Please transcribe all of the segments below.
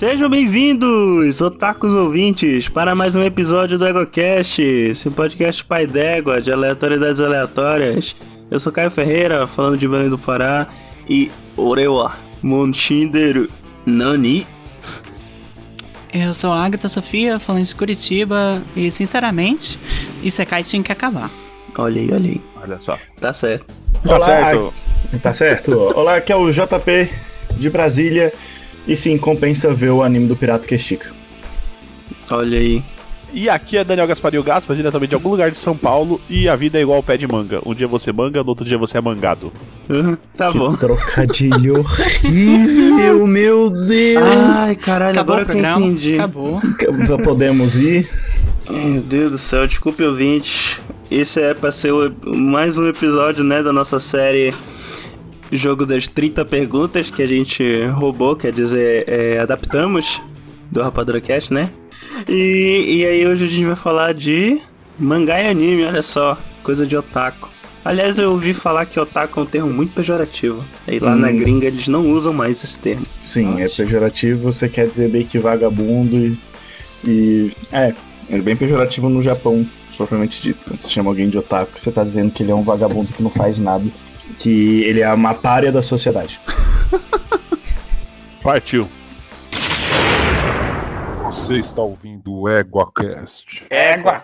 Sejam bem-vindos, otakus ouvintes, para mais um episódio do EgoCast, esse podcast pai d'égua de aleatoriedades aleatórias. Eu sou Caio Ferreira, falando de Belém do Pará, e Orewa Monshinderu Nani. Eu sou a Agatha Sofia, falando de Curitiba, e sinceramente, Isekai tinha que acabar. Olha aí, olha aí. Olha só. Tá certo. Tá Olá, certo. Tá certo? Olá, aqui é o JP de Brasília. E sim, compensa ver o anime do Pirata que estica. Olha aí. E aqui é Daniel Gasparinho Gaspa, diretamente de algum lugar de São Paulo. E a vida é igual ao pé de manga. Um dia você manga, no outro dia você é mangado. Uhum, tá bom. Trocadilho horrível, meu Deus! Ai, caralho, Acabou agora que eu entendi. Acabou. Já podemos ir. Meu Deus do céu, desculpe ouvinte. Esse é pra ser o- mais um episódio, né, da nossa série Jogo das 30 Perguntas que a gente roubou, quer dizer, é, adaptamos do Rapadura Cast, né? E, e aí hoje a gente vai falar de mangá e anime, olha só, coisa de otaku. Aliás, eu ouvi falar que otaku é um termo muito pejorativo. Aí lá na Hum. gringa eles não usam mais esse termo. Sim, é pejorativo, você quer dizer bem que vagabundo e. e é, é bem pejorativo no Japão, propriamente dito. Quando você chama alguém de otaku, você tá dizendo que ele é um vagabundo que não faz nada. Que ele é uma párea da sociedade. Partiu. Você está ouvindo o EguaCast. Égua!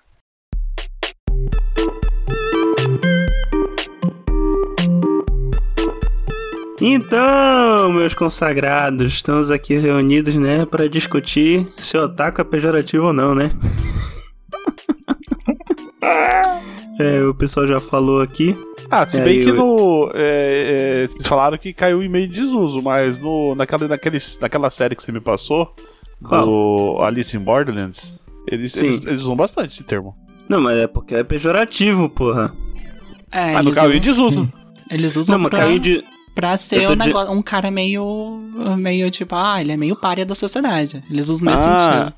Então, meus consagrados, estamos aqui reunidos, né, para discutir se otaku é pejorativo ou não, né? é, o pessoal já falou aqui. Ah, se É, bem que eu- no. É, é, vocês falaram que caiu em meio de desuso, mas no, naquela, naquele, naquela série que você me passou, do Alice in Borderlands, eles, Sim. eles, eles usam bastante esse termo. Não, mas é porque é pejorativo, porra. É, mas não eles, caiu em desuso. eles usam Não, mas pra, caiu de. pra ser um, de- negócio, um cara meio, meio tipo, ah, ele é meio párea da sociedade. Eles usam nesse Ah, sentido.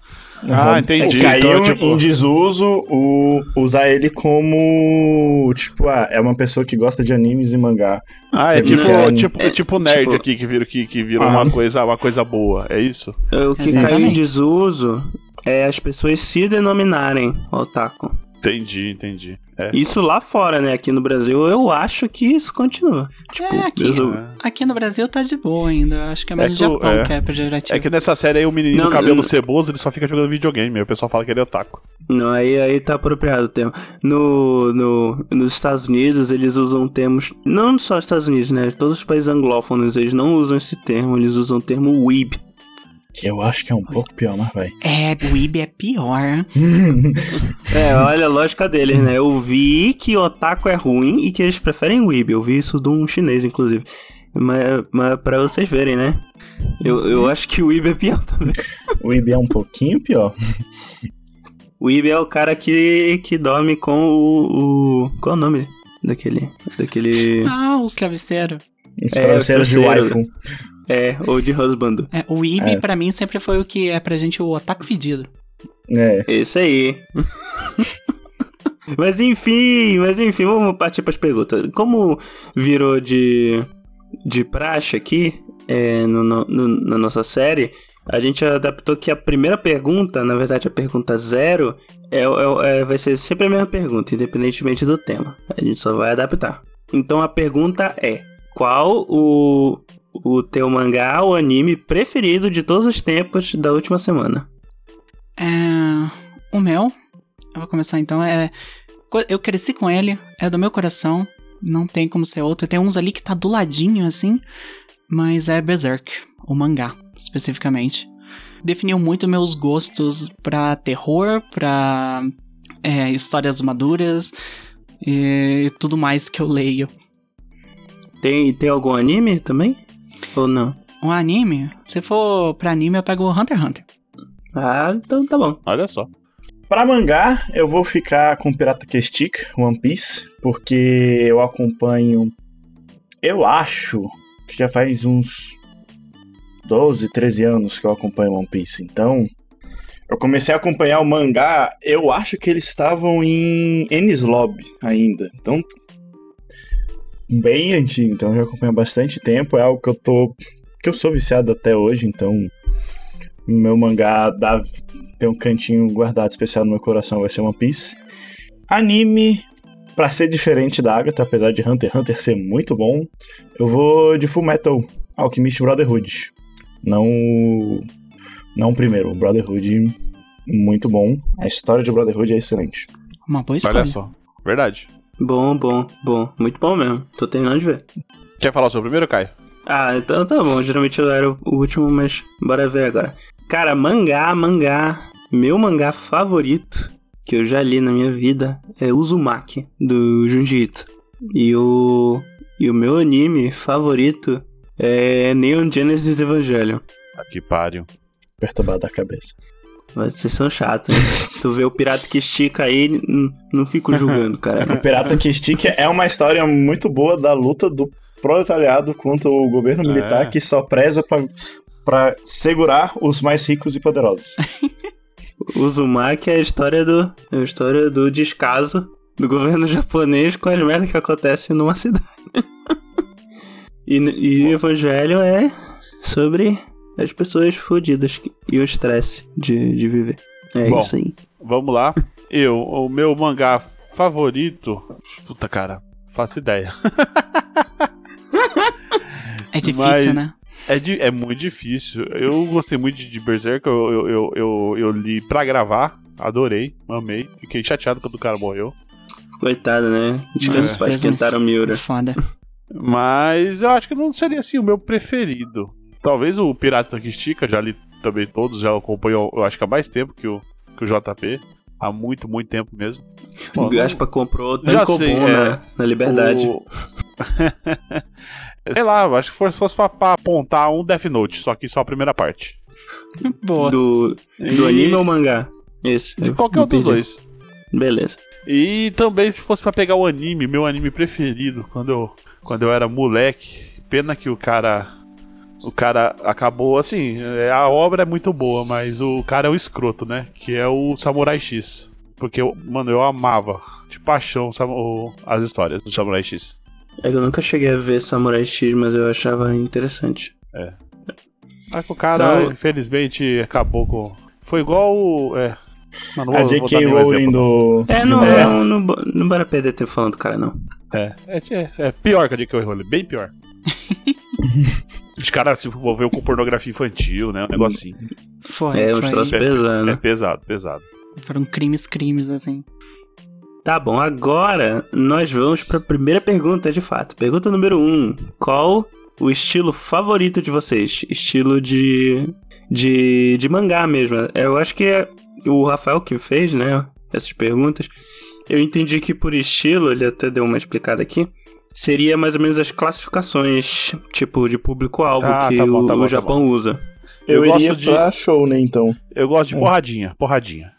Ah, entendi. Caiu Então, tipo- em desuso o usar ele como. Tipo, ah, é uma pessoa que gosta de animes e mangá. Ah, é tipo, ser- tipo, é, tipo nerd tipo- aqui que vira, que, que vira Ah. uma, coisa, uma coisa boa, é isso? é, O que Exatamente. caiu em desuso é as pessoas se denominarem otaku. Entendi, entendi. É. Isso lá fora, né? Aqui no Brasil, eu acho que isso continua. Tipo, É, aqui. eu- Aqui no Brasil tá de boa ainda. eu Acho que é mais É no que o- Japão é. que é pejorativo. É que nessa série aí o do cabelo não- ceboso, ele só fica jogando videogame, aí o pessoal fala que ele é otaku. Não, aí, aí tá apropriado o termo. No, no, nos Estados Unidos, eles usam termos. Não só nos Estados Unidos, né? Todos os países anglófonos, eles não usam esse termo, eles usam o termo weeb. Eu acho que é um pouco pior, mas vai. É, o Ibi é pior. É, olha a lógica deles, né? Eu vi que otaku é ruim e que eles preferem weeb. Eu vi isso de um chinês, inclusive. Mas, mas pra vocês verem, né? Eu, eu acho que o weeb é pior também. o IB é um pouquinho pior. O weeb é o cara que, que dorme com o, o. Qual é o nome daquele. Daquele. Ah, os travesseiros. Os É, travesseiros de travesseiro. waifu. É, ou de husband. É, o Ibi, É. pra mim, sempre foi o que é pra gente o otaku fedido. É. Esse aí. mas enfim, mas enfim, vamos partir para as perguntas. Como virou de, de praxe aqui é, no, no- no- na nossa série, a gente adaptou que a primeira pergunta, na verdade a pergunta zero, é, é- é- vai ser sempre a mesma pergunta, independentemente do tema. A gente só vai adaptar. Então a pergunta é: qual o, o teu mangá ou anime preferido de todos os tempos da última semana? É, o meu, eu vou começar então, é. Eu cresci com ele, é do meu coração, não tem como ser outro. Tem uns ali que tá do ladinho assim, mas é Berserk, o mangá, especificamente. Definiu muito meus gostos pra terror, pra é, histórias maduras e tudo mais que eu leio. Tem, tem algum anime também? Ou não? Um anime, se for pra anime, eu pego o Hunter x Hunter. Ah, então tá bom. Olha só. Pra mangá, eu vou ficar com Pirata que Estica, One Piece, porque eu acompanho. Eu acho que já faz uns 12, 13 anos que eu acompanho One Piece. Então, eu comecei a acompanhar o mangá, eu acho que eles estavam em Ennis Lobby ainda. Então, bem antigo, então eu já acompanho há bastante tempo, é algo que eu tô que eu sou viciado até hoje, então meu mangá dá, tem um cantinho guardado especial no meu coração, vai ser One Piece. Anime, pra ser diferente da Agatha, apesar de Hunter x Hunter ser muito bom, eu vou de Full Metal Alchemist Brotherhood. Não, não o primeiro, Brotherhood, muito bom. A história de Brotherhood é excelente. Uma boa escolha. Olha só. Verdade. Bom, bom, bom. Muito bom mesmo. Tô terminando de ver. Quer falar o seu primeiro, Caio? Ah, então tá bom. Geralmente eu era o último, mas bora ver agora. Cara, mangá, mangá. Meu mangá favorito que eu já li na minha vida é Uzumaki, do Junji Ito. E o, e o meu anime favorito é Neon Genesis Evangelion. Aqui pariu. Perturbado da cabeça. Mas vocês são chatos, né? tu vê o pirata que estica aí, não fico julgando, O cara. Pirata que Estica é uma história muito boa da luta do proletariado contra o governo militar É. que só preza pra, pra segurar os mais ricos e poderosos. Uzumaki é a história do, é a história do descaso do governo japonês com as merdas que acontecem numa cidade. e, e Evangelho é sobre as pessoas fodidas e o estresse de, de viver. É Bom. isso aí. Vamos lá. Eu, o meu mangá favorito. Puta cara, faço ideia. É difícil, Mas- né? É, di- é muito difícil. Eu gostei muito de, de Berserk. Eu, eu, eu, eu, eu li pra gravar. Adorei, amei. Fiquei chateado quando o cara morreu. Coitado, né? Descansa É. os pais tentaram Miura. Foda. Mas eu acho que não seria assim o meu preferido. Talvez o Pirata que Estica, já li também todos, já acompanho, eu acho que há mais tempo que o, que o JP. Há muito, muito tempo mesmo. O Bom, Gaspa comprou Já Tankobon sei, na, é. na Liberdade. O- Sei lá, acho que fosse, fosse pra, pra apontar um Death Note, só que só a primeira parte. Boa. Do, E- do anime ou mangá? Esse. De qualquer um dos dois. Beleza. E também, se fosse pra pegar o anime, meu anime preferido, quando eu, quando eu era moleque, pena que o cara. O cara acabou assim. é, A obra é muito boa, mas o cara é um escroto, né? Que é o Samurai X. Porque, eu, mano, eu amava de paixão as histórias do Samurai X. É que eu nunca cheguei a ver Samurai X, mas eu achava interessante. Mas que o cara, Então- infelizmente, acabou com. Foi igual. o- É. Mano, A J.K. Rowling do. É, não, não, não, bo- não bora perder tempo falando do cara, não. É, é, é, é pior que a J.K. Rowling, bem pior. Os caras se envolveu com pornografia infantil, né? Um negocinho. Foi. É, foi. troços É pesados. pesado, pesado. Foram crimes, crimes, assim. Tá bom, agora nós vamos pra primeira pergunta, de fato. Pergunta número 1. Um. Qual o estilo favorito de vocês? Estilo de. de, de mangá mesmo. Eu acho que é o Rafael que fez, né? Essas perguntas. Eu entendi que por estilo, ele até deu uma explicada aqui. Seria mais ou menos as classificações, tipo, de público-alvo Ah, que tá bom, o, tá bom, o tá Japão usa. Eu, Eu iria gosto de- pra Shounen, então. Eu gosto de É. porradinha, porradinha.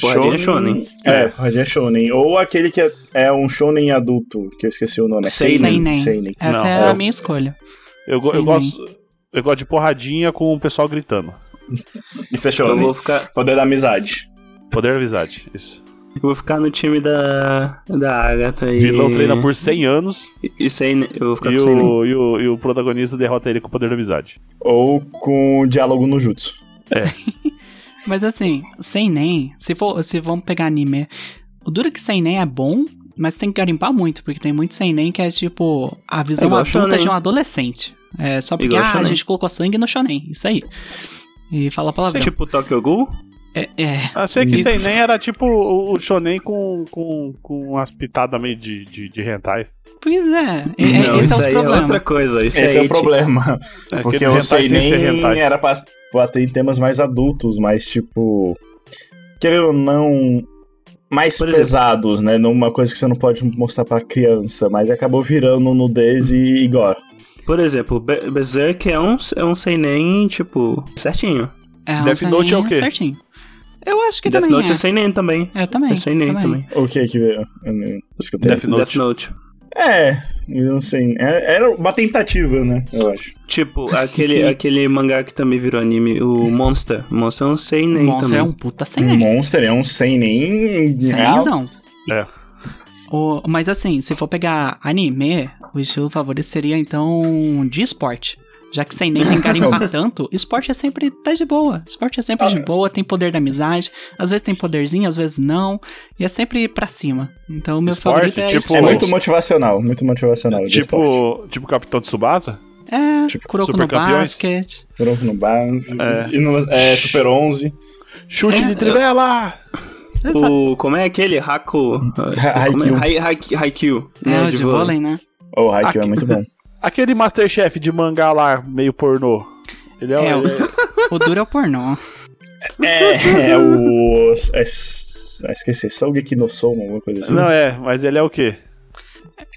Porradinha é shonen. É, porradinha é Shounen. Ou aquele que é, é um Shounen adulto, que eu esqueci o nome. É Seinen. Seinen. Seinen. Essa Não, é é a o- minha escolha. Eu, go- eu gosto. Eu gosto de porradinha com o pessoal gritando. Isso é Eu Shounen. vou ficar, Poder da amizade. Poder da amizade, isso. Eu vou ficar no time da, da Agatha e. Vilão treina por 100 anos E sem. Eu vou ficar e com sem o, e, o, e o protagonista derrota ele com o poder da amizade. Ou com o diálogo no jutsu. Mas assim, sem nem, se for, se vamos pegar anime, o duro é que sem nem é bom, mas tem que garimpar muito, porque tem muito sem nem que é tipo a visão igual adulta shonen. de um adolescente. É só porque ah, a gente colocou sangue no shonen, isso aí. E fala palavrão. Tipo Tokyo Ghoul? É, é, sei que Isso. sem nem era tipo o, o shonen com, com, com umas pitadas meio de, de, de hentai. pois é, é, é não, esse isso é os aí é problemas. outra coisa. Isso Esse é aí, o problema. É, Porque aqueles eu sei hentai sem ser nem hentai. era pra bater em temas mais adultos, mas tipo. Querendo ou não. Mais Por exemplo. pesados, né? Numa coisa que você não pode mostrar pra criança, mas acabou virando nudez e, gore. Por exemplo, Be- Berserk é um, é um seinen, tipo, certinho. É, um Death Note é o quê? Certinho. Eu acho que Death também Note é. é seinen também. É, também. É seinen também. O que que veio? Eu não escutei. Death Note. Death Note. É, eu não sei. É- Era uma tentativa, né? Eu acho. Tipo, aquele, aquele mangá que também virou anime, o Monster. Monster é um seinen Monster também. é um puta sem Um nem. monster é um sem nem. Sem real. nenzão. É. O, mas assim, se for pegar anime, o estilo favorito seria então de esporte. Já que sem nem tem garimpar tanto, esporte é sempre tá de boa. Esporte é sempre Ah, de é. boa, tem poder da amizade. Às vezes tem poderzinho, às vezes não. E é sempre pra cima. Então, o meu Esporte, favorito é tipo- esporte. É muito motivacional, muito motivacional. de. Tipo, tipo Capitão Tsubasa? É, tipo, Kuroko no supercampeões? basquete. Kuroko no base. É. E no é, Super 11. Chute É, de trivela! O, como é aquele? Haku. Haikyuu. Hai- Hai- Haikyuu. É, né, o de vôlei, né? Oh, o Haikyuu é muito bom. Aquele Masterchef de mangá lá, meio pornô. Ele é, É, ele o- O duro é o pornô. É, é o. É, é, esqueci, Sougeki no Soma, alguma coisa assim. Não, é, mas ele é o quê?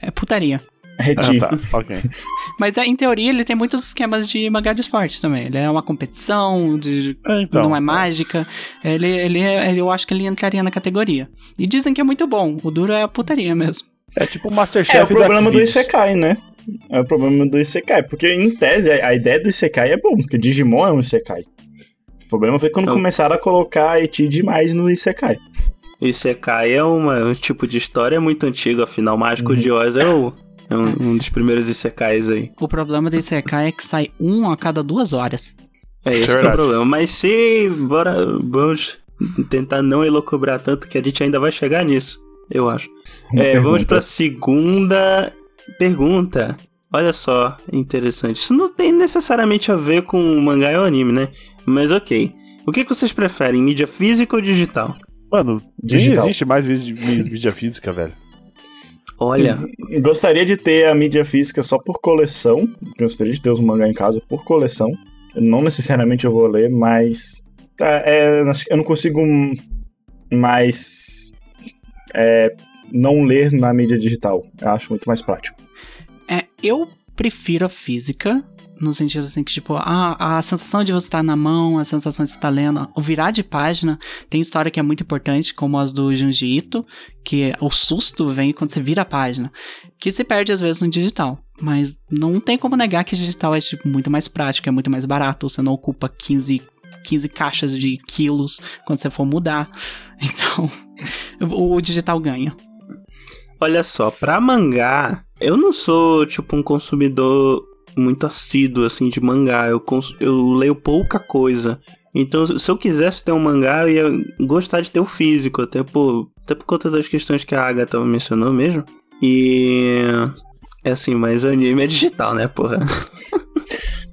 É putaria. Reti. Ah, tá, ok. Mas é, em teoria ele tem muitos esquemas de mangá de esporte também. Ele é uma competição, de, É, então. não é mágica. Ele, ele, é- ele- eu acho que ele entraria na categoria. E dizem que é muito bom. O duro é a putaria mesmo. É tipo o É, o Masterchef problema do. Isekai, né? É o problema do Isekai. Porque, em tese, a a ideia do Isekai é bom, porque Digimon é um Isekai. O problema foi quando Não. começaram a colocar Eti demais no Isekai. Isekai é uma- um tipo de história muito antigo, afinal, Mágico Uhum. de Oz é, o- é um, um dos primeiros Isekais aí. O problema do Isekai é que sai um a cada duas horas. É esse que é o problema. Mas se, bora, vamos tentar não elocubrar tanto que a gente ainda vai chegar nisso, eu acho. É, vamos pra segunda pergunta. Olha só, interessante. Isso não tem necessariamente a ver com mangá ou anime, né? Mas ok. O que, que vocês preferem, mídia física ou digital? Mano, Digital. nem existe mais mídia física, velho. Olha, Gostaria de ter a mídia física só por coleção. Gostaria de ter os mangá em casa por coleção. Não necessariamente eu vou ler, mas. tá, é, eu não consigo mais. é, não ler na mídia digital. Eu acho muito mais prático. É, eu prefiro a física, no sentido assim que, tipo, a, a sensação de você estar na mão, a sensação de você estar lendo, o virar de página, tem história que é muito importante, como as do Junji Ito, que o susto vem quando você vira a página, que se perde às vezes no digital. Mas não tem como negar que digital é tipo, muito mais prático, é muito mais barato, você não ocupa 15, 15 caixas de quilos quando você for mudar. Então, o digital ganha. olha só, pra mangá, eu não sou, tipo, um consumidor muito assíduo, assim, de mangá. Eu, cons- eu leio pouca coisa. Então, se eu quisesse ter um mangá, eu ia gostar de ter o físico, até por, até por conta das questões que a Agatha mencionou mesmo. E. É assim, mas anime é digital, né, porra?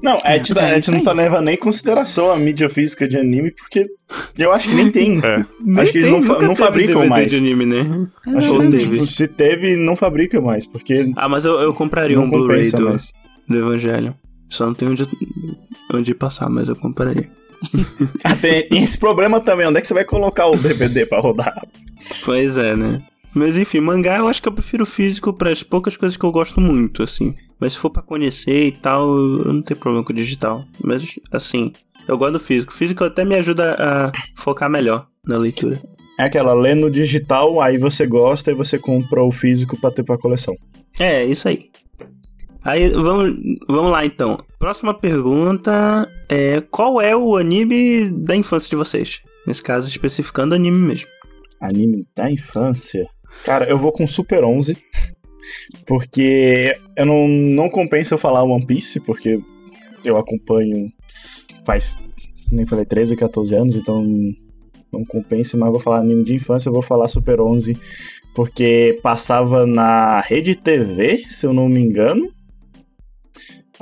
Não, a gente, tá- É a gente não tá levando nem em consideração a mídia física de anime, porque eu acho que nem tem. É. Acho que eles não não fabricam DVD mais. de anime, né? Acho que teve. tipo, se teve, não fabrica mais, porque Ah, mas eu, eu compraria um Blu-ray do, mais. do Evangelho. Só não tem onde, onde passar, mas eu compraria. Ah, tem, tem esse problema também, onde é que você vai colocar o DVD pra rodar? Pois é, né? Mas enfim, mangá eu acho que eu prefiro físico para as poucas coisas que eu gosto muito, assim. Mas se for pra conhecer e tal, eu não tenho problema com o digital. Mas assim, eu gosto do físico. O físico até me ajuda a focar melhor na leitura. É aquela, lê no digital, aí você gosta e você compra o físico pra ter pra coleção. É, isso aí. Aí vamos, vamos lá então. Próxima pergunta é qual é o anime da infância de vocês? Nesse caso, especificando anime mesmo. Anime da infância. Cara, eu vou com Super 11, porque eu não, não compensa eu falar One Piece, porque eu acompanho faz, nem falei, 13, 14 anos, então não compensa, mas vou falar anime de infância, eu vou falar Super 11, porque passava na Rede TV, se eu não me engano,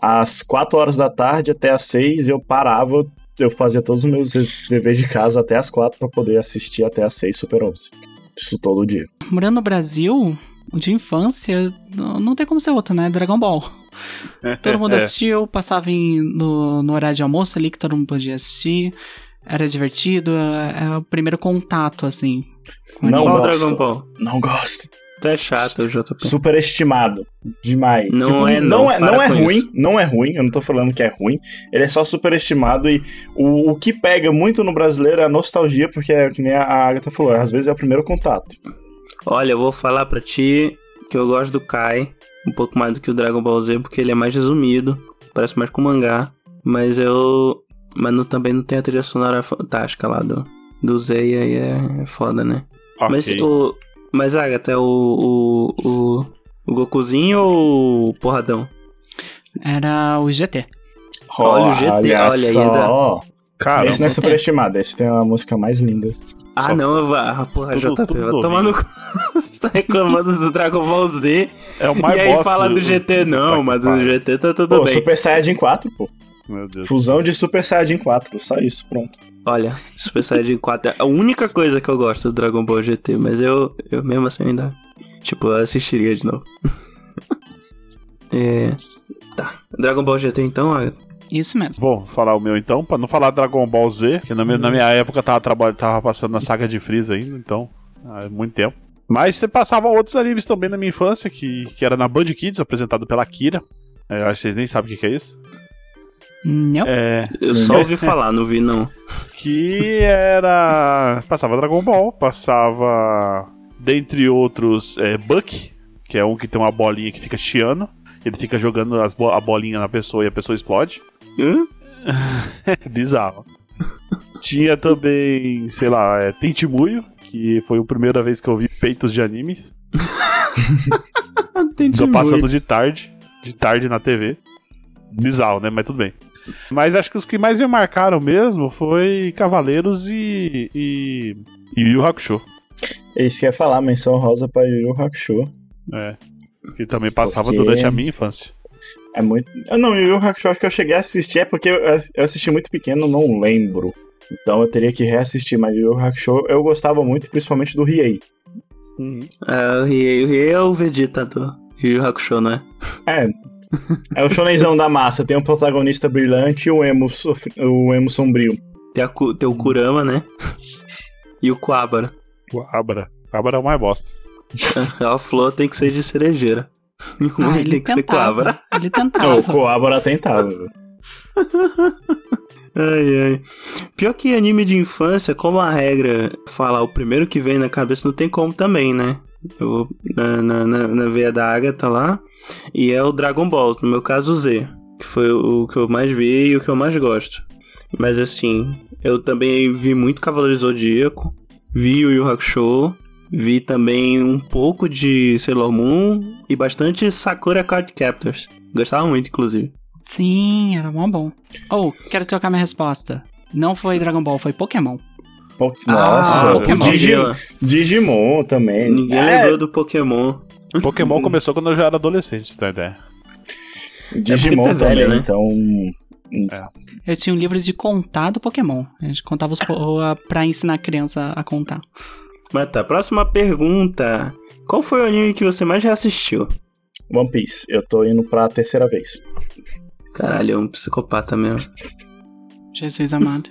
às 4 horas da tarde até às 6 eu parava, eu fazia todos os meus deveres de casa até às 4 para poder assistir até às 6 Super 11. Isso todo dia. Morando no Brasil, de infância, não tem como ser outro, né? Dragon Ball. Todo mundo É. assistiu, passava em- no, no horário de almoço ali que todo mundo podia assistir. Era divertido, é, é o primeiro contato, assim. com Não gosto. Dragon Ball? Não gosto. Tu é chato, JP. Superestimado. Demais. Não é não. não, é, não é ruim. isso. Não é ruim. Eu não tô falando que é ruim. Ele é só superestimado e o, o que pega muito no brasileiro é a nostalgia, porque é que nem a Agatha falou, às vezes é o primeiro contato. Olha, eu vou falar pra ti que eu gosto do Kai um pouco mais do que o Dragon Ball Z, porque ele é mais resumido, parece mais com mangá, mas eu. Mas não- também não tem a trilha sonora fantástica lá do, do Z e aí é, é foda, né? Ok. Mas o. Mas Agatha, é o, o, o. O Gokuzinho ou o Porradão? Era o GT. Olha o GT, olha aí, só. ainda- Cara, esse não é superestimado, esse tem a música mais linda. Ah, Só- não, eu vou- ah, porra, Tudo- JP, tudo vai tomar no cu. Você tá reclamando do Dragon Ball Z. é o mais e aí fala do do- GT, não, mas do. GT tá tudo Pô, bem. Super Saiyajin 4, pô. Meu Deus. Fusão de Super Saiyajin 4, só isso, pronto. Olha, Super Saiyajin 4 é a única coisa que eu gosto do Dragon Ball GT, mas eu, eu mesmo assim ainda. Tipo, eu assistiria de novo. é. Tá. Dragon Ball GT então, ó, Isso mesmo. Vou falar o meu então, pra não falar Dragon Ball Z, que na minha, na minha época tava, traba- tava passando na saga de Freeza ainda, então, há muito tempo. Mas você passava outros animes também na minha infância, que, que era na Band Kids, apresentado pela Kira. É, eu acho que vocês nem sabem o que, que é isso. Não. É, eu só ouvi falar, não vi não. que era. Passava Dragon Ball, passava. Dentre outros, é, Buck, que é um que tem uma bolinha que fica chiando. Ele fica jogando as bo- a bolinha na pessoa e a pessoa explode. Hã? Bizarro. Tinha também, sei lá, é, Tentimuyo, que foi a primeira vez que eu vi peitos de anime. Tô passando de tarde, de tarde na TV. Bizarro, né? Mas tudo bem. Mas acho que os que mais me marcaram mesmo foi Cavaleiros e. e. e Yu Hakusho. Esse quer falar, menção rosa pra Yu Yu Hakusho. É. Que também passava Porque- durante a minha infância. É muito. Eu não, Yu Yu Hakusho acho que eu cheguei a assistir, é porque eu, eu assisti muito pequeno, não lembro. Então eu teria que reassistir, mas Yu Yu Hakusho eu gostava muito, principalmente do Riei. É, o Riei, o Riei é o Vegeta do Yu Yu Hakusho, não é? É. É o shonenzão da massa, tem um protagonista brilhante e o emo, sofri- o emo sombrio. Tem, a, tem o Kurama, né? E o Kuabara. O Abra é o mais bosta. A flor tem que ser de cerejeira. O Ah, ele tem que ser Kuabara. tentava. Ele Não, tentava. o Coabra tentava. Ai, ai. Pior que anime de infância, como a regra falar o primeiro que vem na cabeça, não tem como também, né? Eu vou na, na, na, na veia da Agatha lá. E é o Dragon Ball, no meu caso o Z. Que foi o que eu mais vi e o que eu mais gosto. Mas assim, eu também vi muito Cavaleiro Zodíaco. Vi o Yu Hakusho. Vi também um pouco de Sailor Moon. E bastante Sakura Card Captors. Gostava muito, inclusive. Sim, era mó bom. Oh, quero trocar minha resposta. Não foi Dragon Ball, foi Pokémon. Po- Nossa, Ah, Pokémon. Digimon, Digimon também. Ninguém É, lembrou do Pokémon. Pokémon começou quando eu já era adolescente, tá ideia? Digimon É tá também, velho, né? então. Eu tinha um livro de contar do Pokémon. A gente contava os po- pra ensinar a criança a contar. Mas tá, próxima pergunta. Qual foi o anime que você mais reassistiu? One Piece, eu tô indo pra terceira vez. Caralho, é um psicopata mesmo. Jesus amado.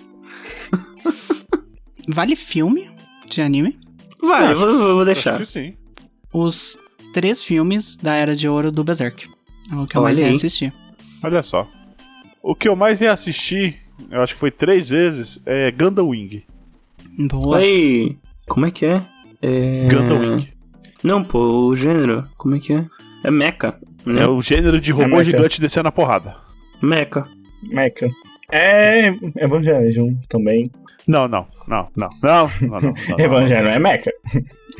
vale filme de anime? Vai, eu Acho- vou, vou Acho deixar. que sim. Os três filmes da Era de Ouro do Berserk. É o que eu Olha mais aí. assistir. Olha só. O que eu mais ia assistir, eu acho que foi três vezes, é Gundam Wing. Boa. Oi, como é que é? é... Gundam Não, pô, o gênero. Como é que é? É Mecha. Né? É o gênero de robô é gigante descendo a porrada. Mecha. Mecha. É Evangelion também. Não, não, não, não, não, não, não, Evangelion é mecha.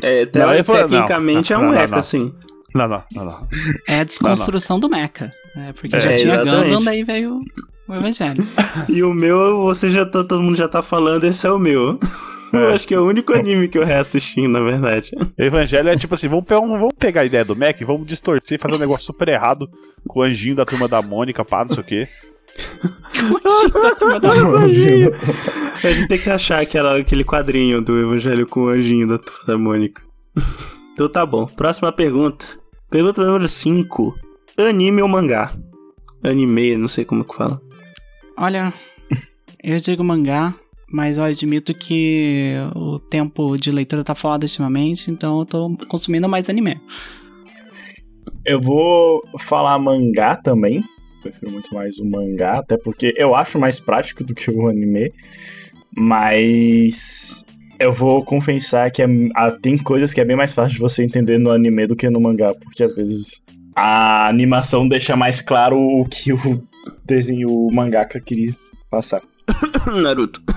É, te, não, tecnicamente não, é um mecha, sim. Não, não, não, não. É a desconstrução do mecha. É Porque é, já tinha exatamente. Gundam, daí veio o Evangelho. E o meu, você já tá, todo mundo já tá falando, esse é o meu. Eu acho que é o único anime que eu reassisti, na verdade. Evangelho é tipo assim, vamos pegar, vamos pegar a ideia do Mac, vamos distorcer, fazer um negócio super errado com o anjinho da turma da Mônica, pá, não sei o quê. A gente tem que achar aquela, aquele quadrinho do Evangelho com o anjinho da Turma da Mônica. Então tá bom. Próxima pergunta. Pergunta número 5. Anime ou mangá? Anime, não sei como que fala. Olha, eu digo mangá, mas eu admito que o tempo de leitura tá foda ultimamente, então eu tô consumindo mais anime. Eu vou falar mangá também. Prefiro muito mais o mangá, até porque eu acho mais prático do que o anime. Mas eu vou confessar que é- ah, tem coisas que é bem mais fácil de você entender no anime do que no mangá, porque às vezes a animação deixa mais claro o que o desenho, o mangaka queria passar. Naruto.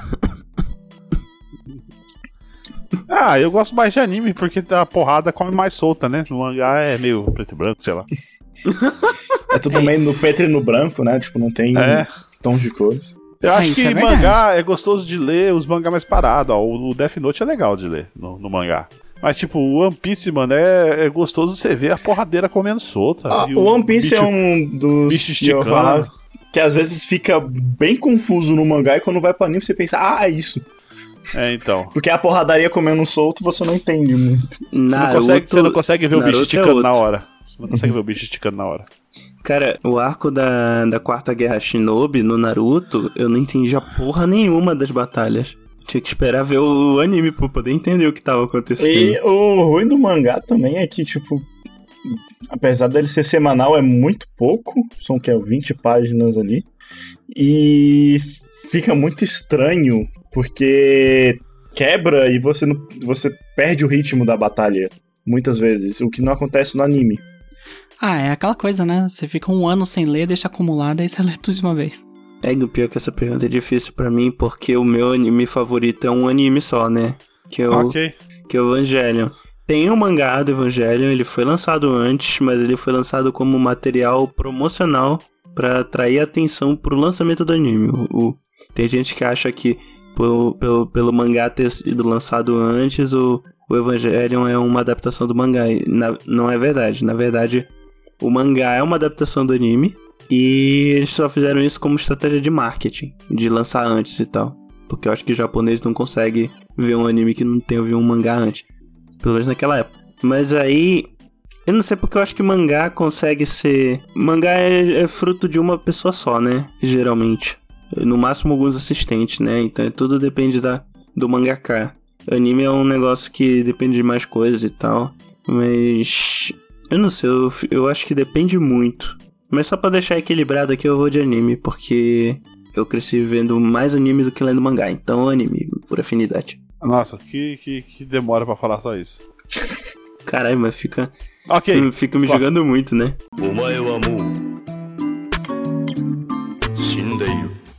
Ah, eu gosto mais de anime porque a porrada come mais solta, né? No mangá é meio preto e branco, sei lá. É tudo É. meio no preto e no branco, né? Tipo, não tem. É, tons de cores. Eu Ah, acho isso que é mangá é gostoso de ler os mangá mais parados. Ó. O Death Note é legal de ler no, no mangá. Mas, tipo, o One Piece, mano, é, é gostoso você ver a porradeira comendo solta. Ah, E o One Piece bicho- é um dos bicho que eu esticando. Que às vezes fica bem confuso no mangá e quando vai pro anime você pensa, ah, é isso. É, então. Porque a porradaria comendo solto você não entende muito. Você não, Naruto, consegue, você não consegue ver o bicho Naruto é esticando na outro. hora. Você não consegue ver o bicho esticando na hora. Cara, o arco da, da Quarta Guerra Shinobi no Naruto, eu não entendi a porra nenhuma das batalhas. Tinha que esperar ver o anime pra poder entender o que tava acontecendo. E o ruim do mangá também é que, tipo, apesar dele ser semanal, é muito pouco. São que? 20 páginas ali. E fica muito estranho, porque quebra e você, não, você perde o ritmo da batalha. Muitas vezes, o que não acontece no anime. Ah, é aquela coisa, né? Você fica um ano sem ler, deixa acumulado, aí você lê tudo de uma vez. É, o pior que essa pergunta é difícil pra mim, porque o meu anime favorito é um anime só, né? Que é o, Ok. que é o Evangelion. Tem o mangá do Evangelion, ele foi lançado antes, mas ele foi lançado como material promocional pra atrair atenção pro lançamento do anime. O, o- tem gente que acha que pelo, pelo, pelo mangá ter sido lançado antes, o, o Evangelion é uma adaptação do mangá. Na- não é verdade. Na verdade, o mangá é uma adaptação do anime. E eles só fizeram isso como estratégia de marketing, de lançar antes e tal. Porque eu acho que o japonês não consegue ver um anime que não tenha visto um mangá antes. Pelo menos naquela época. Mas aí. Eu não sei porque eu acho que mangá consegue ser. Mangá é, é fruto de uma pessoa só, né? Geralmente. No máximo alguns assistentes, né? Então tudo depende da, do mangaka. Anime é um negócio que depende de mais coisas e tal. Mas. Eu não sei, eu, eu acho que depende muito. Mas só pra deixar equilibrado aqui, eu vou de anime, porque eu cresci vendo mais anime do que lendo mangá. Então, anime, por afinidade. Nossa, que, que, que demora para falar só isso. Caralho, mas fica. Ok. Fica me julgando muito, né?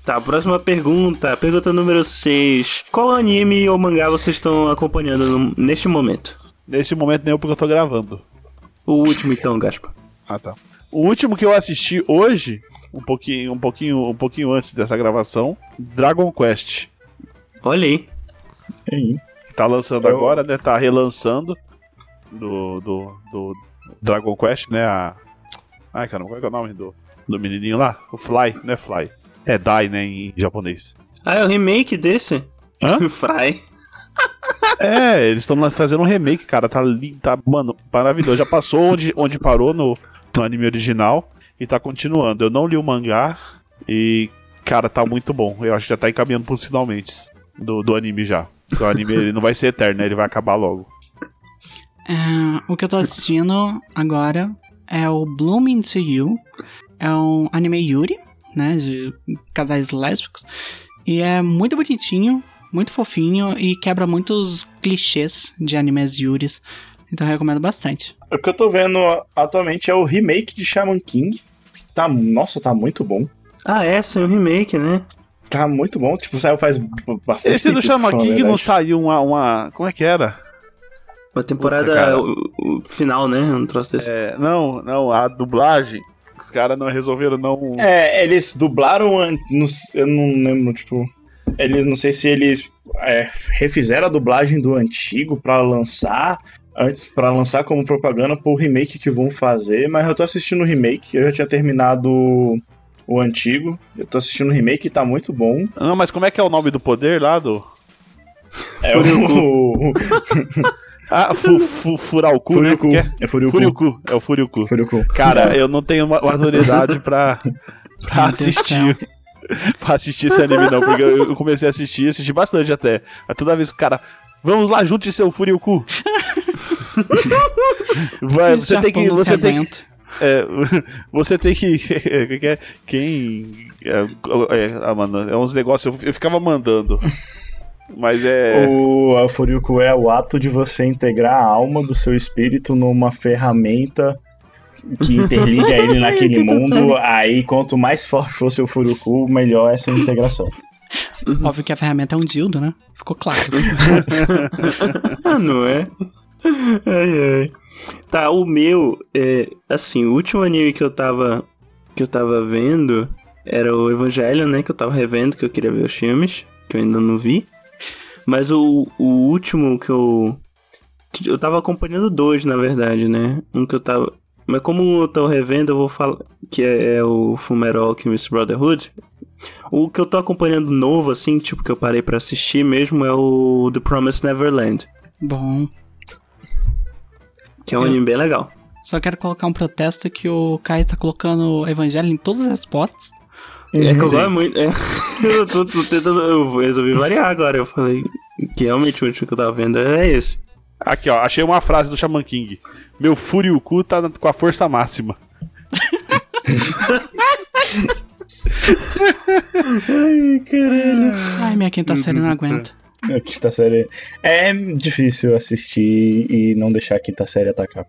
Tá, próxima pergunta. Pergunta número 6. Qual anime ou mangá vocês estão acompanhando no, neste momento? Neste momento nem porque eu tô gravando. O último então, Gaspa. Ah, tá. O último que eu assisti hoje, um pouquinho, um pouquinho, um pouquinho antes dessa gravação, Dragon Quest. Olha aí. Que tá lançando Eu- agora, né? Tá relançando do, do, do Dragon Quest, né? A... Ai, caramba, qual é, que é o nome do, do menininho lá? O Fly, não é Fly. É Dai, né, em japonês. Ah, é o remake desse? Hã? Fry. É, eles estão fazendo um remake, cara. Tá lindo, tá, mano, maravilhoso. Já passou onde, onde parou no, no anime original e tá continuando. Eu não li o mangá e, cara, tá muito bom. Eu acho que já tá encaminhando pros finalmente do, do anime já. Porque o anime ele não vai ser eterno, né? Ele vai acabar logo. É, o que eu tô assistindo agora é o Blooming to You. É um anime Yuri, né? De casais lésbicos. E é muito bonitinho, muito fofinho e quebra muitos clichês de animes Yuris. Então eu recomendo bastante. O que eu tô vendo atualmente é o remake de Shaman King. Tá, nossa, tá muito bom. Ah, é, saiu um remake, né? Tá muito bom. Tipo, saiu faz bastante Esse do Shaman King não saiu uma, uma. Como é que era? Uma temporada Puta, o, o final, né? Um troço desse. É, não, não, a dublagem. Os caras não resolveram não. É, eles dublaram. an- não s- Eu não lembro, tipo. Eles não sei se eles é, refizeram a dublagem do antigo pra lançar. para lançar como propaganda pro remake que vão fazer, mas eu tô assistindo o remake, eu já tinha terminado o antigo, eu tô assistindo o remake e tá muito bom. Não, mas como é que é o nome do poder lá do. É o. Ah, fu, fu, furar o cu, né? Furiuku. É? É Furiuku. Furiuku, é o Furiuku. Furiuku. Cara, eu não tenho ma- maturidade pra, pra assistir. pra assistir esse anime, não. Porque eu eu comecei a assistir, assisti bastante até. Toda vez que o cara. Vamos lá, junte seu Furiuku. Vai, você tem que. Você tem. É, você tem que. que é- Quem. É, é, ah, mano, é uns negócios. Eu, eu ficava mandando. Mas é. O a Furiuku é o ato de você integrar a alma do seu espírito numa ferramenta que interliga ele naquele que mundo. Aí, quanto mais forte for seu Furiuku, melhor essa integração. Óbvio que a ferramenta é um dildo, né? Ficou claro. Ah, não é? Ai, ai. Tá, o meu, é, assim, o último anime que eu tava, que eu tava vendo era o Evangelho, né? Que eu tava revendo, que eu queria ver os filmes, que eu ainda não vi. Mas o, o último que eu. Eu tava acompanhando dois, na verdade, né? Um que eu tava. Mas como eu tô revendo, eu vou falar. Que é, é o Fullmetal Alchemist Brotherhood. O que eu tô acompanhando novo, assim, tipo, que eu parei pra assistir mesmo, é o The Promised Neverland. Bom. Que é um Eu- anime bem legal. Só quero colocar um protesto que o Kai tá colocando o evangelho em todas as respostas. É que eu Sim. gosto muito. é. eu tô, tô tentando. Eu resolvi variar agora. Eu falei que realmente o último que eu tava vendo é esse. Aqui, ó, achei uma frase do Shaman King. Meu Furioku tá com a força máxima. Ai, caralho. Ai, minha quinta série não aguenta. A quinta série. É difícil assistir e não deixar a quinta série atacar.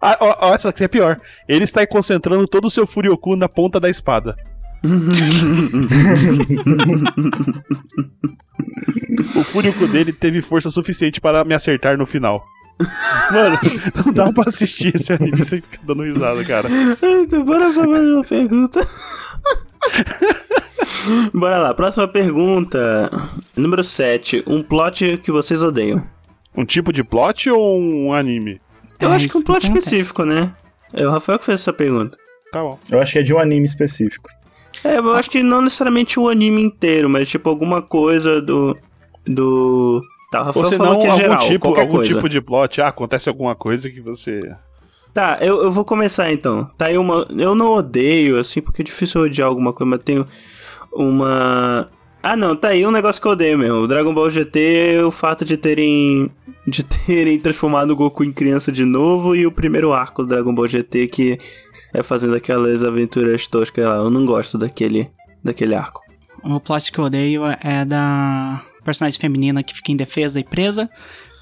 Ah, ó, ó, essa aqui é pior. Ele está concentrando todo o seu Furioku na ponta da espada. o Furioku dele teve força suficiente para me acertar no final. Mano, não dá pra assistir esse anime sem ficar dando risada, cara. Então, bora pra mais uma pergunta. Bora lá, próxima pergunta. Número 7. Um plot que vocês odeiam. Um tipo de plot ou um anime? Eu É, acho que um plot específico, né? É o Rafael que fez essa pergunta. Tá bom. Eu acho que é de um anime específico. É, eu acho que não necessariamente o anime inteiro, mas tipo alguma coisa do. Do. Tá, o Rafael Ou se falou não, que é algum, geral, tipo, qualquer algum coisa. tipo de plot. Ah, acontece alguma coisa que você. Tá, eu, eu vou começar então. Tá aí uma. Eu não odeio, assim, porque é difícil odiar alguma coisa, mas tenho uma. Ah, não, tá aí um negócio que eu odeio mesmo. O Dragon Ball GT, o fato de terem. de terem transformado o Goku em criança de novo e o primeiro arco do Dragon Ball GT que é fazendo aquelas aventuras toscas lá. Eu não gosto daquele. daquele arco. O plot que eu odeio é da personagem feminina que fica indefesa e presa,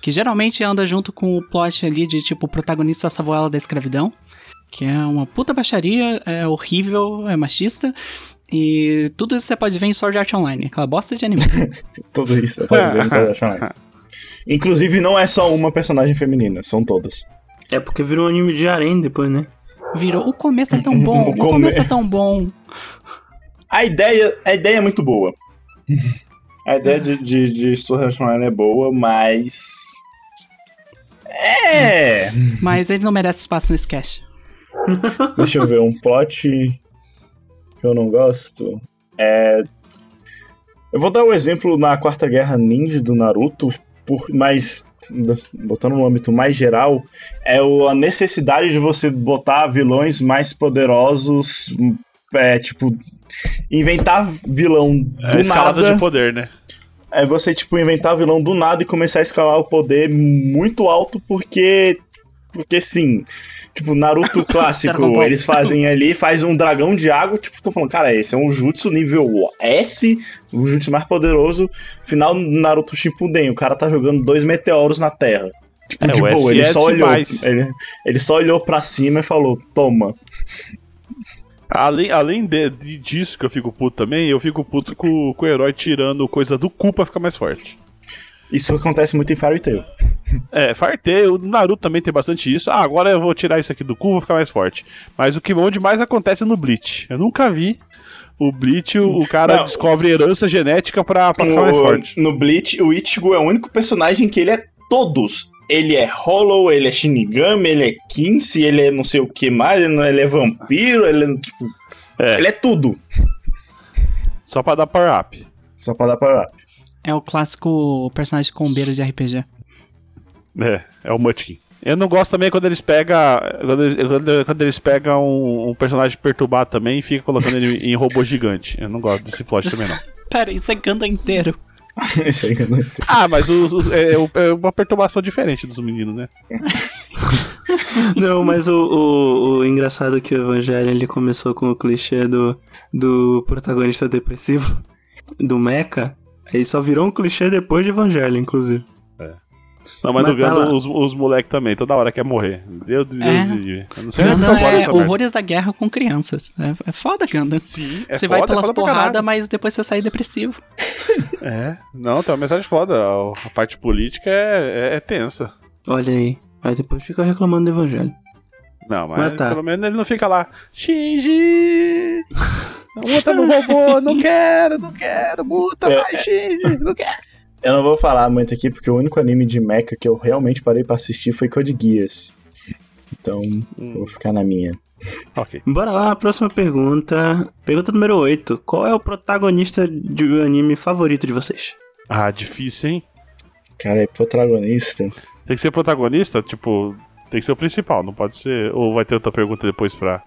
que geralmente anda junto com o plot ali de tipo o protagonista salvou ela da escravidão, que é uma puta baixaria, é horrível, é machista. E tudo isso você pode ver em Sword Art Online, aquela bosta de anime. Tudo isso. você Pode ver no Sword Art Online. Inclusive, não é só uma personagem feminina, são todas. É porque virou um anime de harém depois, né? Virou, o começo é tão bom, O o, come- começo é tão bom. A ideia, a ideia é muito boa. A ideia de, de, de Online é boa, mas. É. Mas ele não merece espaço nesse cast. Deixa eu ver, um plot que eu não gosto é. Eu vou dar o exemplo na Quarta Guerra Ninja do Naruto, por, mas botando no âmbito mais geral, é o- a necessidade de você botar vilões mais poderosos, é, tipo, inventar vilão do É a escalada nada. de poder, né? É você, tipo, inventar vilão do nada e começar a escalar o poder muito alto, porque. Porque sim. Tipo, Naruto clássico, eles fazem ali, faz um dragão de água, tipo, tô falando, cara, esse é um jutsu nível S, o jutsu mais poderoso. Final Naruto Shippuden, o cara tá jogando dois meteoros na Terra. Tipo, É, de boa, ele só olhou. Ele, ele só olhou pra cima e falou, toma. Além, além de, de- disso que eu fico puto também, eu fico puto com, com o herói tirando coisa do cu pra ficar mais forte. Isso acontece muito em Fairy Tail. É, fartei, o Naruto também tem bastante isso. Ah, agora eu vou tirar isso aqui do cu, vou ficar mais forte. Mas o que onde mais acontece é no Bleach. Eu nunca vi o Bleach, o, cara Não. descobre herança genética pra, pra ficar mais forte. No Bleach, o Ichigo é o único personagem que ele é todos. Ele é Hollow, ele é Shinigami, ele é Kinsey, ele é não sei o que mais, ele não- ele é vampiro, ele é tipo. É. Ele é tudo. Só pra dar power up. Só pra dar pra. É o clássico personagem combeiro de RPG. É, é o Mutkin. Eu não gosto também quando eles pegam. Quando, eles- quando- quando eles pegam um, um personagem perturbado também e fica colocando ele em robô gigante. Eu não gosto desse plot também, não. Pera, isso é Ganda inteiro. Isso aí que eu não entendo. Ah, mas os- os- é, é uma perturbação diferente dos meninos, né? Não, mas o, o, o engraçado é que o Evangelho ele começou com o clichê do, do protagonista depressivo, do Mecha. Aí só virou um clichê depois de Evangelho, inclusive. Não, mas, Mas no tá os, os moleques também, toda hora quer morrer. Deus, É. Deus, Eu não sei fora é horrores da guerra com crianças. É, é foda, Ganda. Sim, é você foda, vai é pelas pra porradas, mas depois você sai depressivo. É, não, tem uma mensagem foda. A, a parte política é, é, é tensa. Olha aí. Aí depois fica reclamando do Evangelho. Não, mas, Mas tá. pelo menos ele não fica lá. Shinji! Muta no robô, não quero, não quero, muta, É, vai, Shinji, não quero. Eu não vou falar muito aqui, porque o único anime de mecha que eu realmente parei pra assistir foi Code Geass. Então, eu vou ficar na minha. Ok. Bora lá, próxima pergunta. Pergunta número 8. Qual é o protagonista de um anime favorito de vocês? Ah, difícil, hein? Cara, é protagonista. Tem que ser protagonista, tipo, tem que ser o principal, não pode ser. Ou vai ter outra pergunta depois pra. pra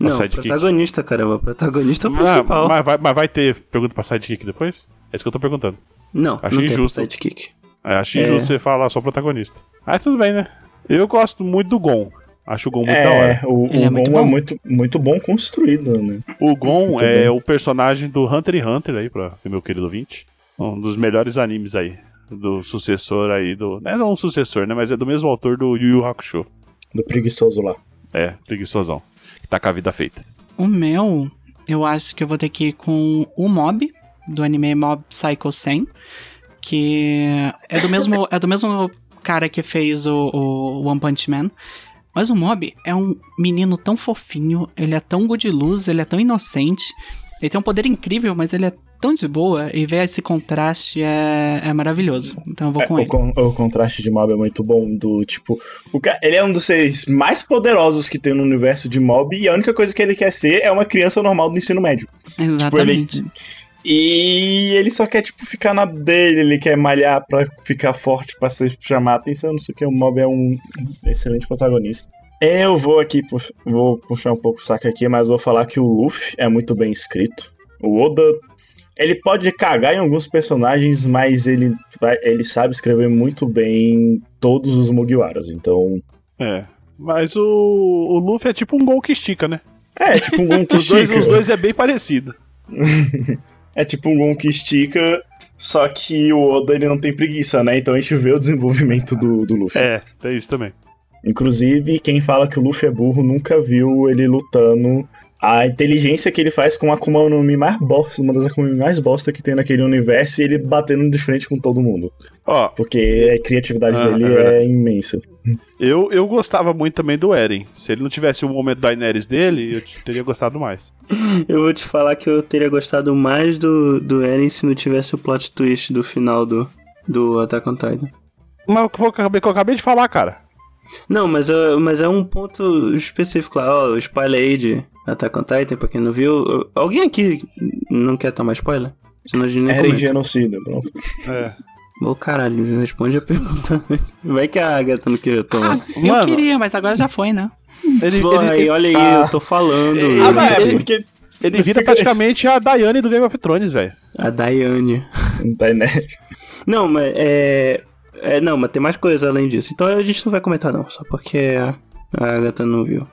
Não, sidekick? protagonista, caramba. Protagonista é o Ah, principal. mas, vai, mas vai ter pergunta pra sidekick depois? É isso que eu tô perguntando. Não, Achei não tem injusto. sidekick. É, acho É. injusto você falar só protagonista. Mas tudo bem, né? Eu gosto muito do Gon. Acho o Gon muito da hora. É, o, o é muito Gon é bom. muito, muito bom construído, né? O Gon Muito é bom. o personagem do Hunter x Hunter aí, pra meu querido 20. Um dos melhores animes aí. Do sucessor aí do. Não é um sucessor, né? Mas é do mesmo autor do Yu Yu Hakusho. Do preguiçoso lá. É, preguiçosão. Que tá com a vida feita. O meu, eu acho que eu vou ter que ir com o Mob, do anime Mob Psycho 100, que é do mesmo, é do mesmo cara que fez o, o One Punch Man. Mas o Mob é um menino tão fofinho, ele é tão good luz, ele é tão inocente, ele tem um poder incrível, mas ele é tão de boa, e ver esse contraste é, é maravilhoso. Então eu vou É, com o, ele. con- o contraste de Mob é muito bom. Do tipo, o ele é um dos seres mais poderosos que tem no universo de Mob, e a única coisa que ele quer ser é uma criança normal do ensino médio. Exatamente. E ele só quer, tipo, ficar na dele, ele quer malhar pra ficar forte, pra se chamar a atenção, não sei o que. O Mob é um excelente protagonista. Eu vou aqui, vou puxar um pouco o saco aqui, mas vou falar que o Luffy é muito bem escrito. O Oda, ele pode cagar em alguns personagens, mas ele, vai- ele sabe escrever muito bem todos os Mugiwaras, então... É. Mas o, o Luffy é tipo um Gon que estica, né? É, tipo um Gon que Os dois, estica. os dois é bem parecido. É tipo um Gon que estica, só que o Oda ele não tem preguiça, né? Então a gente vê o desenvolvimento do, do Luffy. É, tem isso também. Inclusive, quem fala que o Luffy é burro nunca viu ele lutando. A inteligência que ele faz com a Akuma no Mi mais bosta, uma das Akuma mais bosta que tem naquele universo, e ele batendo de frente com todo mundo. Ó, Porque a criatividade Ah, dele é é, imensa. Eu, eu gostava muito também do Eren. Se ele não tivesse o momento da Daenerys dele, eu teria gostado mais. Eu vou te falar que eu teria gostado mais do, do Eren se não tivesse o plot twist do final do, do Attack on Titan. Mas o que eu acabei- que eu acabei de falar, cara. Não, mas é, mas é um ponto específico lá, ó, o spoiler aí de Attack on Titan, pra quem não viu. Alguém aqui não quer tomar spoiler? Senão a gente nem Era em comenta. genocida, pronto. É. Ô caralho, responde a pergunta. Vai que a Agatha não queria tomar. Eu Mano. queria, mas agora já foi, né? Ele, Porra, ele, aí, olha aí, Ah. eu tô falando. Ah, mas é ele- porque. ele vira praticamente a Diane do Game of Thrones, velho. A Daiane. Não tá, né? Não, mas é, é. Não, mas tem mais coisa além disso. Então a gente não vai comentar, não. Só porque a, Agatha não viu.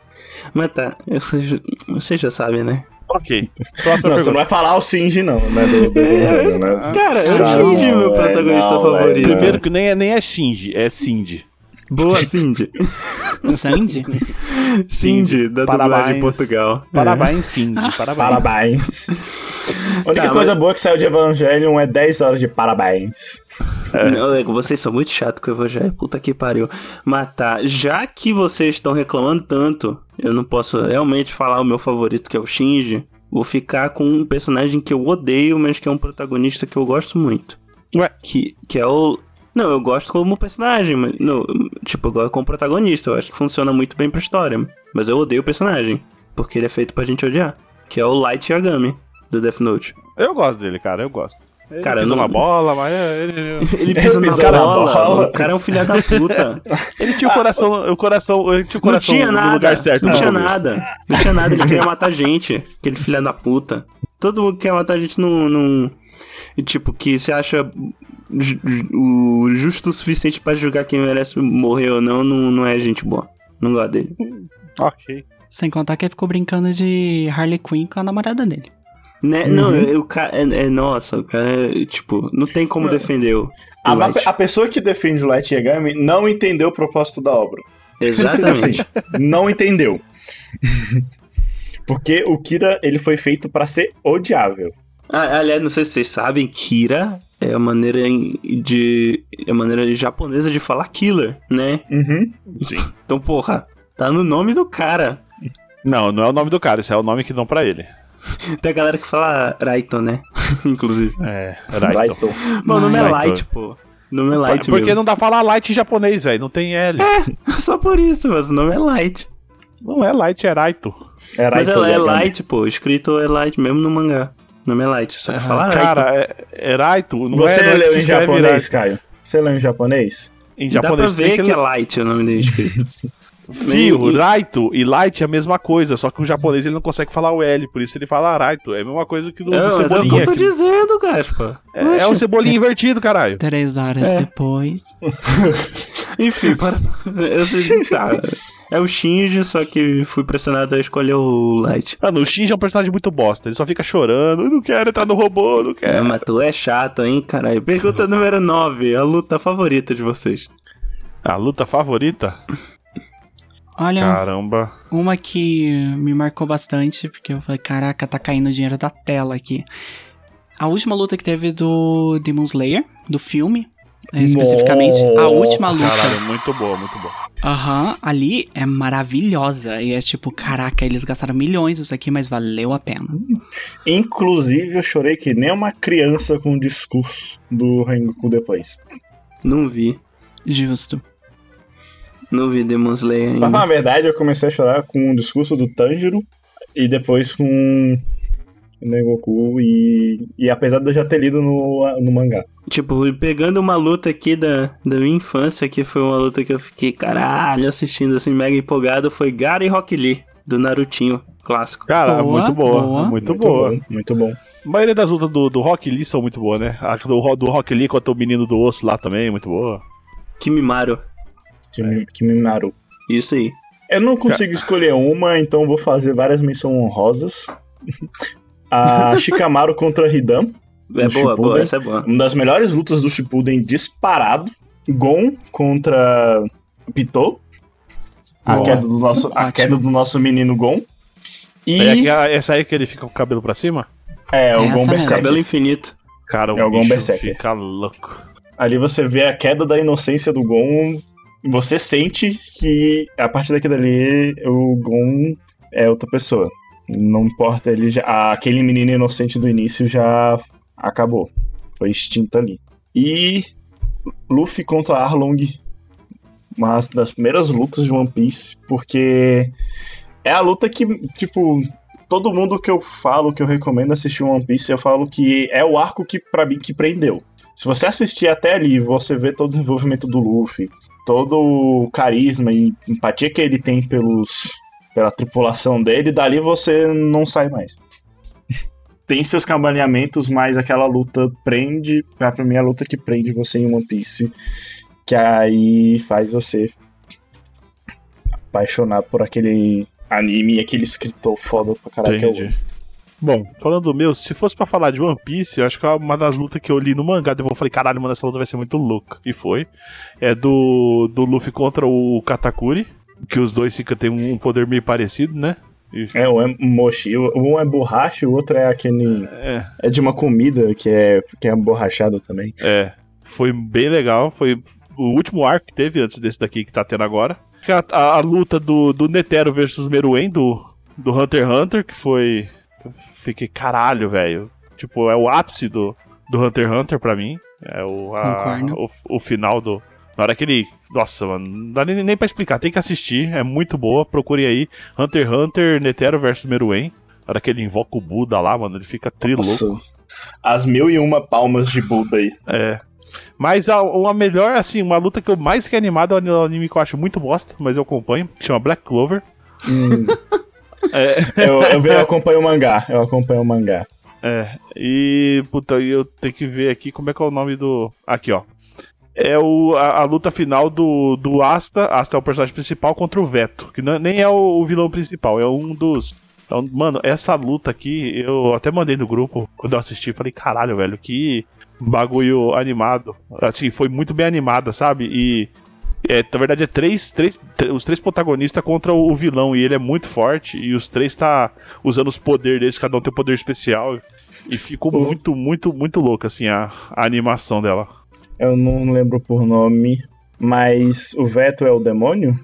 Mas tá, vocês, vocês já sabem, né? Ok. Próxima Não, você não vai falar o Sinji, não, né? Do, do, do- né? Cara, eu Não, Shinji, meu é, protagonista não, favorito. é, Primeiro que nem é, nem é Shinji, é Cindy. Boa, Cindy. Sandy? Cindy, da dublagem Parabéns. em Portugal. Parabéns, Cindy. Parabéns. Parabéns. A única Tá, coisa mas- boa que saiu de Evangelion é 10 horas de parabéns. Não, é que vocês são muito chatos com o Evangelho, puta que pariu. Mas tá, já que vocês estão reclamando tanto, eu não posso realmente falar o meu favorito, que é o Shinji. Vou ficar com um personagem que eu odeio, mas que é um protagonista que eu gosto muito. Ué. Que, que é o. Não, eu gosto como personagem, mas. Não, tipo, eu gosto como protagonista. Eu acho que funciona muito bem pra história. Mas eu odeio o personagem. Porque ele é feito pra gente odiar. Que é o Light Yagami, do Death Note. Eu gosto dele, cara, eu gosto. Ele Cara, pisou não- na bola, mas é- ele, Ele pisa na pisou na bola. bola. O cara é um filho da puta. ele tinha o coração, o coração, ele tinha o Não coração tinha no nada. lugar certo. não tinha nada. Não tinha nada. Ele queria matar gente. Aquele filho da puta. Todo mundo quer matar gente num. num e, tipo, que você acha o justo o suficiente pra julgar quem merece morrer ou não, não, não é gente boa. Não gosto dele. Ok. Sem contar que ele ficou brincando de Harley Quinn com a namorada dele. Né? Não, o cara. É, é- nossa, o cara, é, tipo, não tem como defender o. o A, a pessoa que defende o Light Yagami não entendeu o propósito da obra. Exatamente. Assim, não entendeu. Porque o Kira, ele foi feito pra ser odiável. Ah, aliás, não sei se vocês sabem, Kira é a maneira de. É a maneira japonesa de falar killer, né? Uhum. Então, porra, tá no nome do cara. Não, não é o nome do cara, isso é o nome que dão pra ele. Tem a galera que fala Raito, né? Inclusive. É, Vai, Raito. Tom. Mano, o nome é. Light, pô. O nome é Light Porque mesmo. não dá pra falar light em japonês, velho. Não tem L. Só por isso, mas o nome é Light. Não é light, é Raito. É mas Raito ela é Yagami. Light, pô. Escrito é Light mesmo no mangá. O nome é Light. Só que falar Raito. Cara, é, é Raito. Não Você é, é leu em japonês, Raito. Caio? Você leu em japonês? Em Dá pra japonês ver que que é Light o nome dele escrito. Fio, E- Raito e Light é a mesma coisa, só que o japonês ele não consegue falar o L, por isso ele fala Raito. É a mesma coisa que do, do Não, mas é o que Cebolinha. eu tô dizendo, Gaspa. é, é o Cebolinha invertido, caralho. Três horas É. depois. Enfim, para. Eu sei, tá. É o Shinji, só que fui pressionado a escolher o Light. Mano, o Shinji é um personagem muito bosta, ele só fica chorando, eu não quero entrar no robô, não É, quero. mas tu é chato, hein, caralho. Pergunta número 9. A luta favorita de vocês. A luta favorita? Olha, Caramba. uma que me marcou bastante, porque eu falei, caraca, tá caindo dinheiro da tela aqui. A última luta que teve do Demon Slayer, do filme, eh, especificamente. A Nossa, última luta. Caralho, muito boa, muito boa. Aham, ali é maravilhosa. E é tipo, caraca, eles gastaram milhões isso aqui, mas valeu a pena. Inclusive, eu chorei que nem uma criança com o discurso do Rengoku depois. Não vi. Justo. Não vi Demon Slayer Pra ainda. falar a verdade, eu comecei a chorar com o discurso do Tanjiro e depois com o Rengoku e, e apesar de eu já ter lido no, no mangá. Tipo, pegando uma luta aqui da, da minha infância, que foi uma luta que eu fiquei, caralho, assistindo assim, mega empolgado, foi Gara e Rock Lee, do Narutinho, clássico. Cara, Boa, muito boa, boa. muito, boa. bom, muito bom. A maioria das lutas do, do Rock Lee são muito boas, né? A do, do Rock Lee contra o menino do osso lá também, muito boa. Kimimaru. Que, que me Naru. Isso aí. Eu não consigo escolher uma, então vou fazer várias missões honrosas. A Shikamaru contra Hidan. É boa, Shippuden. boa, essa é boa. Uma das melhores lutas do Shippuden disparado. Gon contra Pitou. A, queda do, nosso, a queda do nosso menino Gon. E É, essa aí que ele fica com o cabelo pra cima? é, o Essa Gon. Berserker. Cabelo infinito. Cara, o É o Gon Berserker. fica louco. Ali você vê a queda da inocência do Gon. Você sente que a partir daquilo ali o Gon é outra pessoa. Não importa, ele já, aquele menino inocente do início já acabou. Foi extinto ali. E Luffy contra Arlong. Uma das primeiras lutas de One Piece, porque é a luta que, tipo, todo mundo que eu falo, que eu recomendo assistir One Piece, eu falo que é o arco que, pra mim, que prendeu. Se você assistir até ali, você vê todo o desenvolvimento do Luffy, todo o carisma e empatia que ele tem pelos, pela tripulação dele, dali você não sai mais. tem seus cambaleamentos, mas aquela luta prende, pra pra mim é a luta que prende você em One Piece, que aí faz você apaixonar por aquele anime e aquele escritor foda pra caralho que é o Entendi. Bom, falando do meu, se fosse pra falar de One Piece, eu acho que é uma das lutas que eu li no mangá, depois eu falei, caralho, mano, essa luta vai ser muito louca. E foi. É do, do Luffy contra o Katakuri, que os dois ficam, tem um poder meio parecido, né? E- É, um é mochi, um é borracha o outro é aquele. É, É de uma comida que é, que é borrachado também. é. Foi bem legal, foi o último arco que teve antes desse daqui que tá tendo agora. A, a- a luta do, do Netero versus Meruem, do, do Hunter x Hunter, que foi... Fiquei, caralho, velho. Tipo, é o ápice do, do Hunter x Hunter pra mim. É o, a- o, o final do... Na hora que ele... Nossa, mano, não dá nem, nem pra explicar. Tem que assistir, é muito boa. Procurem aí. Hunter x Hunter, Netero versus Meruem. Na hora que ele invoca o Buda lá, mano, ele fica trilouco. Nossa, as mil e uma palmas de Buda aí. É. Mas a, uma melhor, assim, uma luta que eu mais fiquei animado é um anime que eu acho muito bosta, mas eu acompanho, que chama Black Clover. Hum, É, eu, eu, eu acompanho o mangá, eu acompanho o mangá. é. E, puta, eu tenho que ver aqui como é que é o nome do. Aqui, ó. É o, a, a luta final do, do Asta. Asta é o personagem principal contra o Veto, que não- nem é o, o vilão principal, é um dos. Então, mano, essa luta aqui, eu até mandei no grupo quando eu assisti, falei, caralho, velho, que bagulho animado. Assim, foi muito bem animada, sabe? E é, na verdade é três, três, tr- os três protagonistas contra o, o vilão e ele é muito forte e os três tá usando os poderes deles, cada um tem um poder especial e ficou muito, muito, muito louco assim a, a animação dela. Eu não lembro por nome, mas o Veto é o demônio?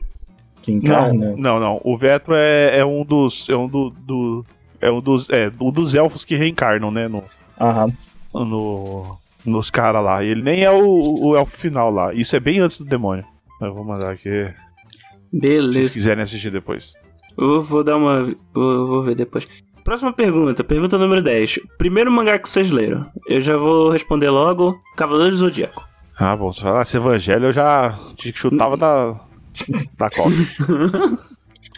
Que encarna? Não, não, não. O Vetro é, é um dos, é um do, do é um dos, é, um dos elfos que reencarnam, né? No, Aham. no, nos caras lá. Ele nem é o, o elfo final lá. Isso é bem antes do demônio. Eu vou mandar aqui. Se vocês Beleza. quiserem assistir depois. Eu vou dar uma. Vou, vou ver depois. Próxima pergunta, pergunta número 10. Primeiro mangá que vocês leram. Eu já vou responder logo: Cavaleiro do Zodíaco. Ah, bom, se falasse evangelho, eu já chutava da, da coca.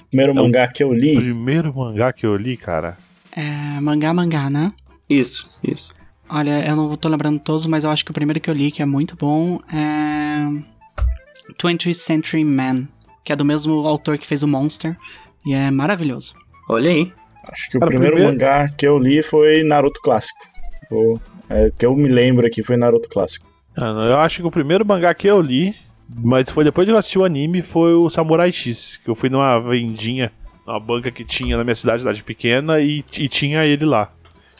Primeiro mangá que eu li. Primeiro mangá que eu li, cara. É, mangá, mangá, né? Isso, isso. Olha, eu não tô lembrando todos, mas eu acho que o primeiro que eu li, que é muito bom, é. 20th Century Man, que é do mesmo autor que fez o Monster, e é maravilhoso. Olha aí. Acho que o Cara, primeiro, primeiro- mangá que eu li foi Naruto Clássico. O, é, que eu me lembro aqui foi Naruto Clássico. Ah, Eu acho que o primeiro mangá que eu li, mas foi depois de eu assistir o anime, foi o Samurai X. Que eu fui numa vendinha, numa banca que tinha na minha cidade, cidade pequena, e, e tinha ele lá.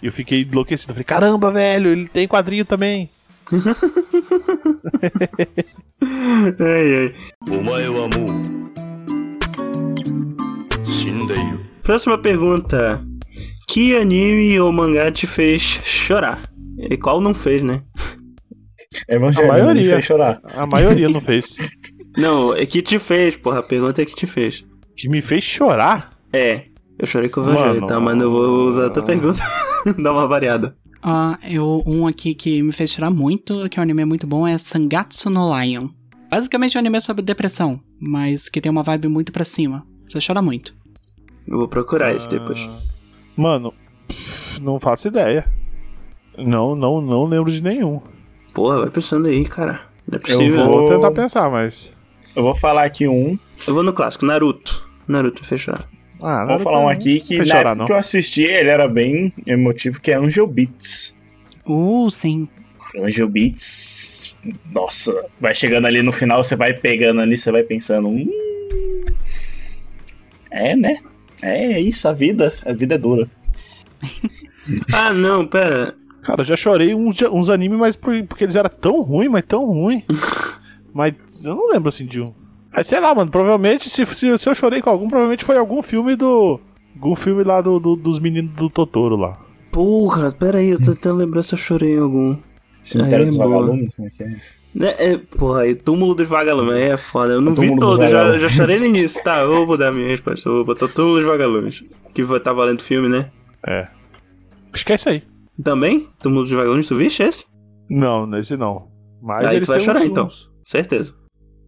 E eu fiquei enlouquecido. Falei, caramba, velho, ele tem quadrinho também. ai, ai. Próxima pergunta. Que anime ou mangá te fez chorar? E qual não fez, né? É Evangelho, a né? maioria. fez chorar. A maioria não fez. não, é que te fez, porra. A pergunta é que te fez. Que me fez chorar? É. Eu chorei com o Evangelho, tá? Mas eu vou usar outra pergunta. Dá uma variada. Ah, eu, um aqui que me fez chorar muito, que é um anime muito bom, é Sangatsu no Lion. Basicamente é um anime sobre depressão, mas que tem uma vibe muito pra cima. Você chora muito. Eu vou procurar isso depois. Mano, não faço ideia. Não, não, não lembro de nenhum. Porra, vai pensando aí, cara. Não é Eu possível. vou- Vou tentar pensar, mas. Eu vou falar aqui um. Eu vou no clássico, Naruto. Naruto chorar. Ah, Vou falar um aqui que na chorar, época não. que eu assisti ele era bem emotivo, que é Angel Beats. Uh, sim. Angel Beats. Nossa, vai chegando ali no final, você vai pegando ali, você vai pensando. Hum, é, né? É isso, a vida. A vida é dura. Ah, não, pera. Cara, eu já chorei uns, uns animes, mas por- porque eles eram tão ruins, mas tão ruins. mas eu não lembro assim de um. Ah, sei lá, mano, provavelmente se, se, se eu chorei com algum, provavelmente foi algum filme do. Algum filme lá do, do- dos meninos do Totoro lá. Porra, pera aí, eu tô tentando lembrar se eu chorei em algum. Cemitério Aí é dos. Vagalumes. como é que é? Né, é, porra, aí, túmulo dos vagalumes, aí é foda. Eu não O vi todo, já, já chorei no início. Tá, eu vou mudar a minha resposta. Eu vou botar túmulo dos vagalumes. Que vai tá valendo filme, né? É. Acho que é isso aí. Também? Túmulo dos vagalumes, tu viste esse? Não, nesse não. Mas Aí tu vai chorar, uns- então. Certeza.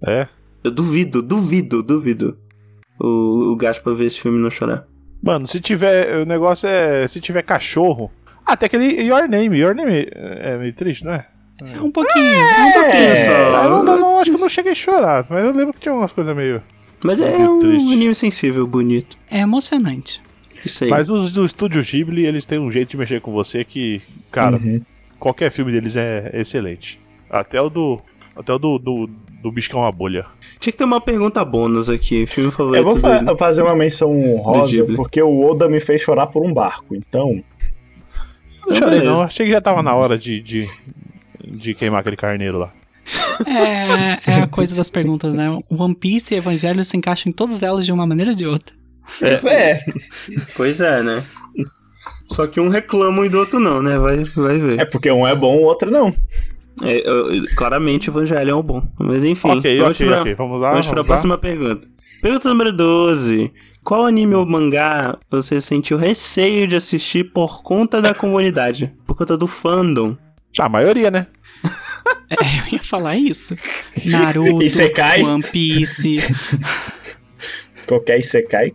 É. Eu duvido, duvido, duvido. O, o Gaspar ver esse filme e não chorar. Mano, se tiver. O negócio é. Se tiver cachorro. Ah, tem aquele Your Name. Your Name é meio triste, não é? É um pouquinho. É um pouquinho. pouquinho só. Ah, não, não, não, acho que eu não cheguei a chorar, mas eu lembro que tinha umas coisas meio. Mas é Meio um triste. anime sensível, bonito. É emocionante. Isso aí. Mas os do estúdio Ghibli, eles têm um jeito de mexer com você que, cara, Uhum. qualquer filme deles é excelente. Até o do. Até o do, do, do bicho que é uma bolha. Tinha que ter uma pergunta bônus aqui. Filme favorito Eu vou fa- dele. fazer uma menção honrosa, porque o Oda me fez chorar por um barco. Então, Não chorei, não. Achei que já tava na hora de, de, de queimar aquele carneiro lá. É, é a coisa das perguntas, né? One Piece e Evangelho se encaixam em todas elas de uma maneira ou de outra. é. Pois é, né? Só que um reclama e do outro não, né? Vai, vai ver. É porque um é bom, o outro não. É, eu- claramente o Evangelho é um bom. Mas enfim. ok, vamos ok, pra, ok. Vamos lá. Vamos Vamos, pra lá. próxima pergunta. Pergunta número 12. Qual anime ou mangá você sentiu receio de assistir por conta da comunidade? Por conta do fandom? A maioria, né? É, eu ia falar isso. Naruto, Isekai? One Piece, Qualquer Isekai.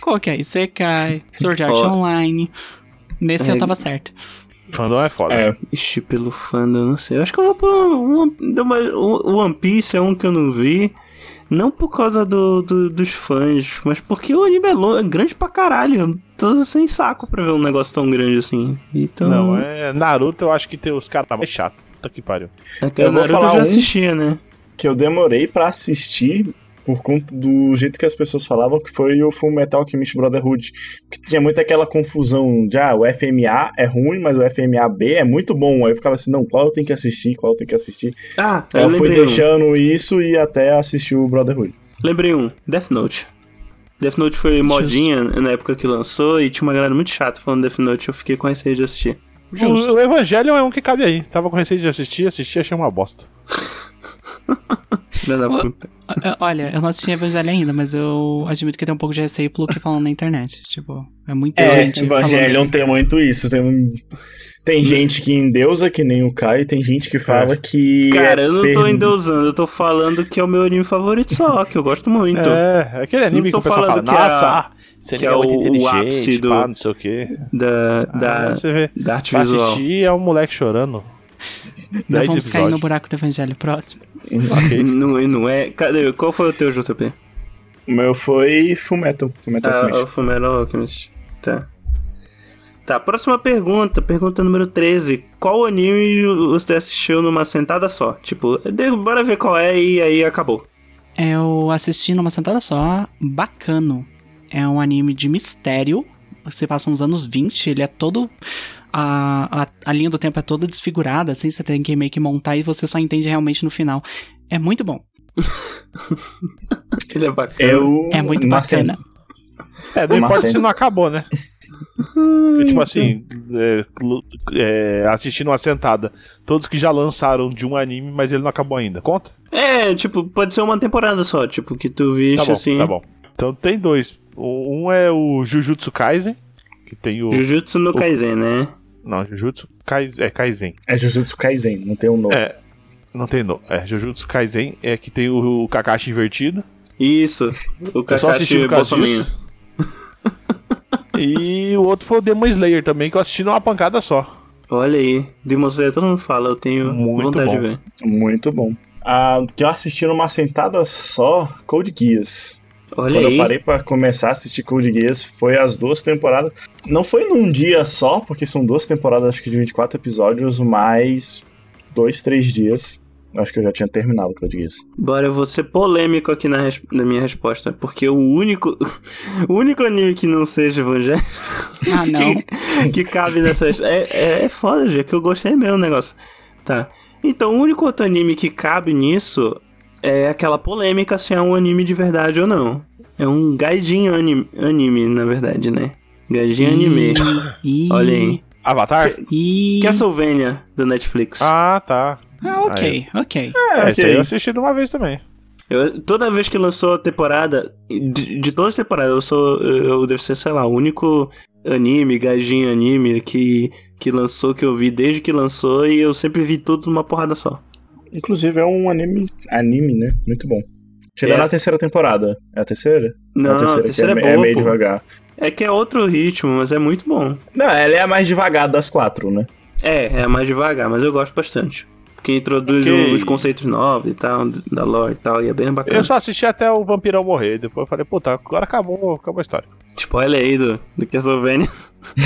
qualquer Isekai, Sword Art Ó. Online. Nesse É. eu tava certo. Fandom é foda. É. Ixi, pelo fandom, eu não sei. Eu acho que eu vou por One, deu uma- One Piece é um que eu não vi. Não por causa do, do- dos fãs, mas porque o anime é, longo, é grande pra caralho. Eu tô sem saco pra ver um negócio tão grande assim. Então. Não, é. Naruto eu acho que tem os caras mais chatos. Puta que pariu. É Eu Naruto eu já um. assistia, né? Que eu demorei pra assistir por conta do jeito que as pessoas falavam, que foi o Full Metal Alchemist Brotherhood. Que tinha muito aquela confusão de, ah, o FMA é ruim, mas o FMAB é muito bom. Aí eu ficava assim, não, qual eu tenho que assistir, qual eu tenho que assistir. Ah, eu eu fui lembrei um. deixando isso e até assistir o Brotherhood. Lembrei um. Death Note. Death Note foi modinha na época que lançou e tinha uma galera muito chata falando Death Note, eu fiquei com receio de assistir. O, o Evangelion é um que cabe aí. Tava com receio de assistir, assisti, achei uma bosta. Filha da puta. É, Olha, eu não assisti Evangelho ainda, mas eu admito que tem um pouco de receio pelo que falam na internet. Tipo, é muita É, gente Evangelion falando. tem muito isso. Tem, um- tem gente que endeusa, que nem o Caio, tem gente que fala que. Cara, é eu não tô per- endeusando, eu tô falando que é o meu anime favorito só, que eu gosto muito. É, aquele anime Não que tô o pessoal fala, falando que é a- nossa, que é é muito o- o ápice do- pá, não sei o quê. Da, da, Ah, você vê, da arte visual. assistir é um moleque chorando. Não 10 vamos cair no episódios. buraco do Evangelho próximo. Ok. Não, não é. Cadê? Qual foi o teu, JP? O meu foi Fullmetal. Fullmetal Ah, Alchemist. o Fullmetal Alchemist. Tá. Tá, próxima pergunta. Pergunta número 13. Qual anime você assistiu numa sentada só? Tipo, de- bora ver qual é e aí acabou. Eu assisti numa sentada só, bacano. É um anime de mistério. Você passa uns anos 20, ele é todo. A, a, a linha do tempo é toda desfigurada, assim, você tem que meio que montar e você só entende realmente no final. É muito bom. Ele é bacana. Eu. É muito na bacana. cena- É, não importa cena. se não acabou, né? Porque, tipo assim, é, é, assistindo uma sentada, todos que já lançaram de um anime, mas ele não acabou ainda. Conta? É, tipo, pode ser uma temporada só, tipo, que tu Tá viste bom, assim. tá bom. Então tem dois. O- Um é o Jujutsu Kaisen, que tem o. Jujutsu no Kaisen, né? Não, Jujutsu Kaisen. É Kaisen. É Jujutsu Kaisen, não tem um nome. É. Não tem no. É, Jujutsu Kaisen é que tem o, o Kakashi invertido. Isso. O Eu só assisti Kakashi por causa Bolsominho. disso. e o outro foi o Demon Slayer também, que eu assisti numa pancada só. Olha aí. Demon Slayer, todo mundo fala, eu tenho Muito vontade bom. de ver. Muito bom. Ah, que eu assisti numa sentada só, Code Geass. Olha Quando aí. eu parei pra começar a assistir Code Geass, foi as duas temporadas. Não foi num dia só, porque são duas temporadas, acho que de 24 episódios, mais dois, três dias. Acho que eu já tinha terminado Code Geass. Bora, eu vou ser polêmico aqui na, res- na minha resposta. Porque o único. o único anime que não seja Evangelho. Ah, não. que, que cabe nessas. É, é, é foda, já que eu gostei mesmo do negócio. Tá. Então, o único outro anime que cabe nisso é aquela polêmica se é um anime de verdade ou não. É um gaijin anime, anime na verdade, né? Gaijin anime. Olha aí. Avatar? ih. Castlevania, do Netflix. Ah, tá. Ah, ok, ok. É, ok. esse aí eu assisti de uma vez também. Eu- toda vez que lançou a temporada, de, de todas as temporadas, eu sou. Eu devo ser, sei lá, o único anime, gajinho anime que, que lançou, que eu vi desde que lançou, e eu sempre vi tudo numa porrada só. Inclusive é um anime, anime, né? Muito bom. Chegou É. na terceira temporada. É a terceira? Não, a terceira, a terceira que é, é, boa, meio pô. devagar. É que é outro ritmo, mas é muito bom. Não, ela é a mais devagar das quatro, né? É, é mais devagar, mas eu gosto bastante. Porque introduz Ok. uns conceitos novos e tal, da lore e tal, e é bem bacana. Eu só assisti até o vampirão morrer. Depois eu falei, puta, agora acabou, acabou a história. Spoiler aí do, do Castlevania.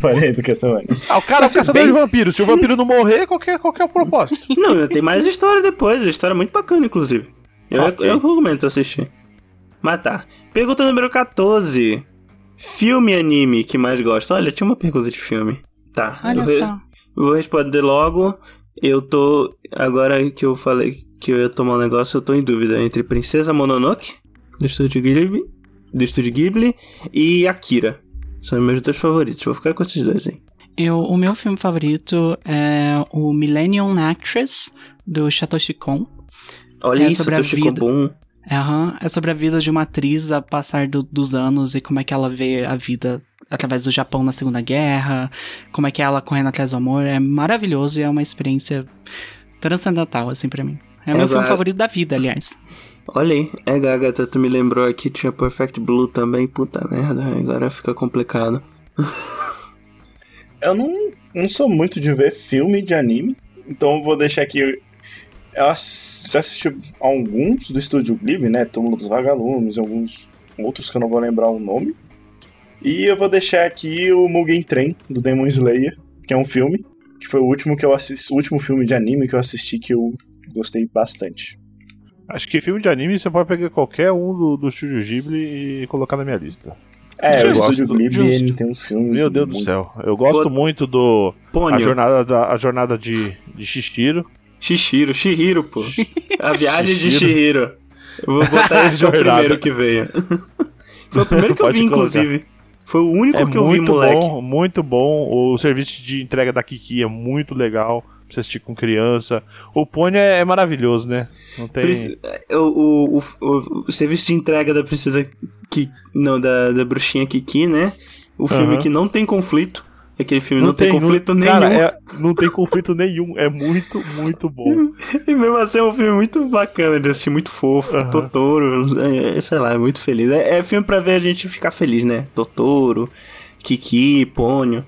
Parei do Castlevania. Ah, o cara é caçador bem- de vampiros. Se o vampiro não morrer, qual que é, qual que é o propósito? Não, tem mais história depois. A história é muito bacana, inclusive. Eu, Ok. eu recomendo assistir. Mas tá. Pergunta número 14. Filme e anime que mais gosta? Olha, tinha uma pergunta de filme. Tá. Olha eu só. Vou responder logo. Eu tô. Agora que eu falei que eu ia tomar um negócio, eu tô em dúvida entre Princesa Mononoke, do Estúdio Ghibli, do Estúdio Ghibli, e Akira. São meus dois favoritos. Vou ficar com esses dois aí. Eu, o meu filme favorito é o Millennium Actress, do Satoshi Kon. Olha É isso, sobre a vida. Bom. Aham, é sobre a vida de uma atriz a passar do- dos anos e como é que ela vê a vida através do Japão na Segunda Guerra, como é que é ela correndo atrás do amor. É maravilhoso e é uma experiência transcendental, assim, pra mim. É o meu É, filme favorito da vida, aliás. Olha aí, é Gagata, tu me lembrou aqui, tinha Perfect Blue também, puta merda, agora fica complicado. Eu não, não sou muito de ver filme de anime, então eu vou deixar aqui. Eu ass- já assisti alguns do estúdio Ghibli, né? Túmulo dos Vagalumes, alguns outros que eu não vou lembrar o nome. E eu vou deixar aqui o Mugen Train, do Demon Slayer, que é um filme, que foi o último que eu assisti, o último filme de anime que eu assisti que eu gostei bastante. Acho que filme de anime você pode pegar qualquer um do, do Studio Ghibli e colocar na minha lista. É, Eu o estúdio do- Ghibli ele tem uns filmes. Meu Deus do muito- céu. Eu gosto Vou- muito do a Pônio, jornada, da, a jornada de, de Shishiro. Shishiro, Shihiro, pô. A viagem de Shihiro. Eu vou botar esse de o Jornada. primeiro que veio. Foi o primeiro que eu vi, inclusive. Foi o único É que eu vi, muito moleque. bom, muito bom. O serviço de entrega da Kiki é muito legal. Pra você assistir com criança. O Pônio é, é maravilhoso, né? Não tem. Preci- O, o, o, o- serviço de entrega da princesa que não da, da bruxinha Kiki, né? O filme que não tem conflito. Aquele filme não, tem, conflito nenhum. Cara, é- não tem conflito nenhum. É muito, muito bom. E mesmo assim é um filme muito bacana de assistir, muito fofo. Aham. Totoro, é, sei lá, é muito feliz. É, é filme pra ver a gente ficar feliz, né? Totoro, Kiki, Pônio.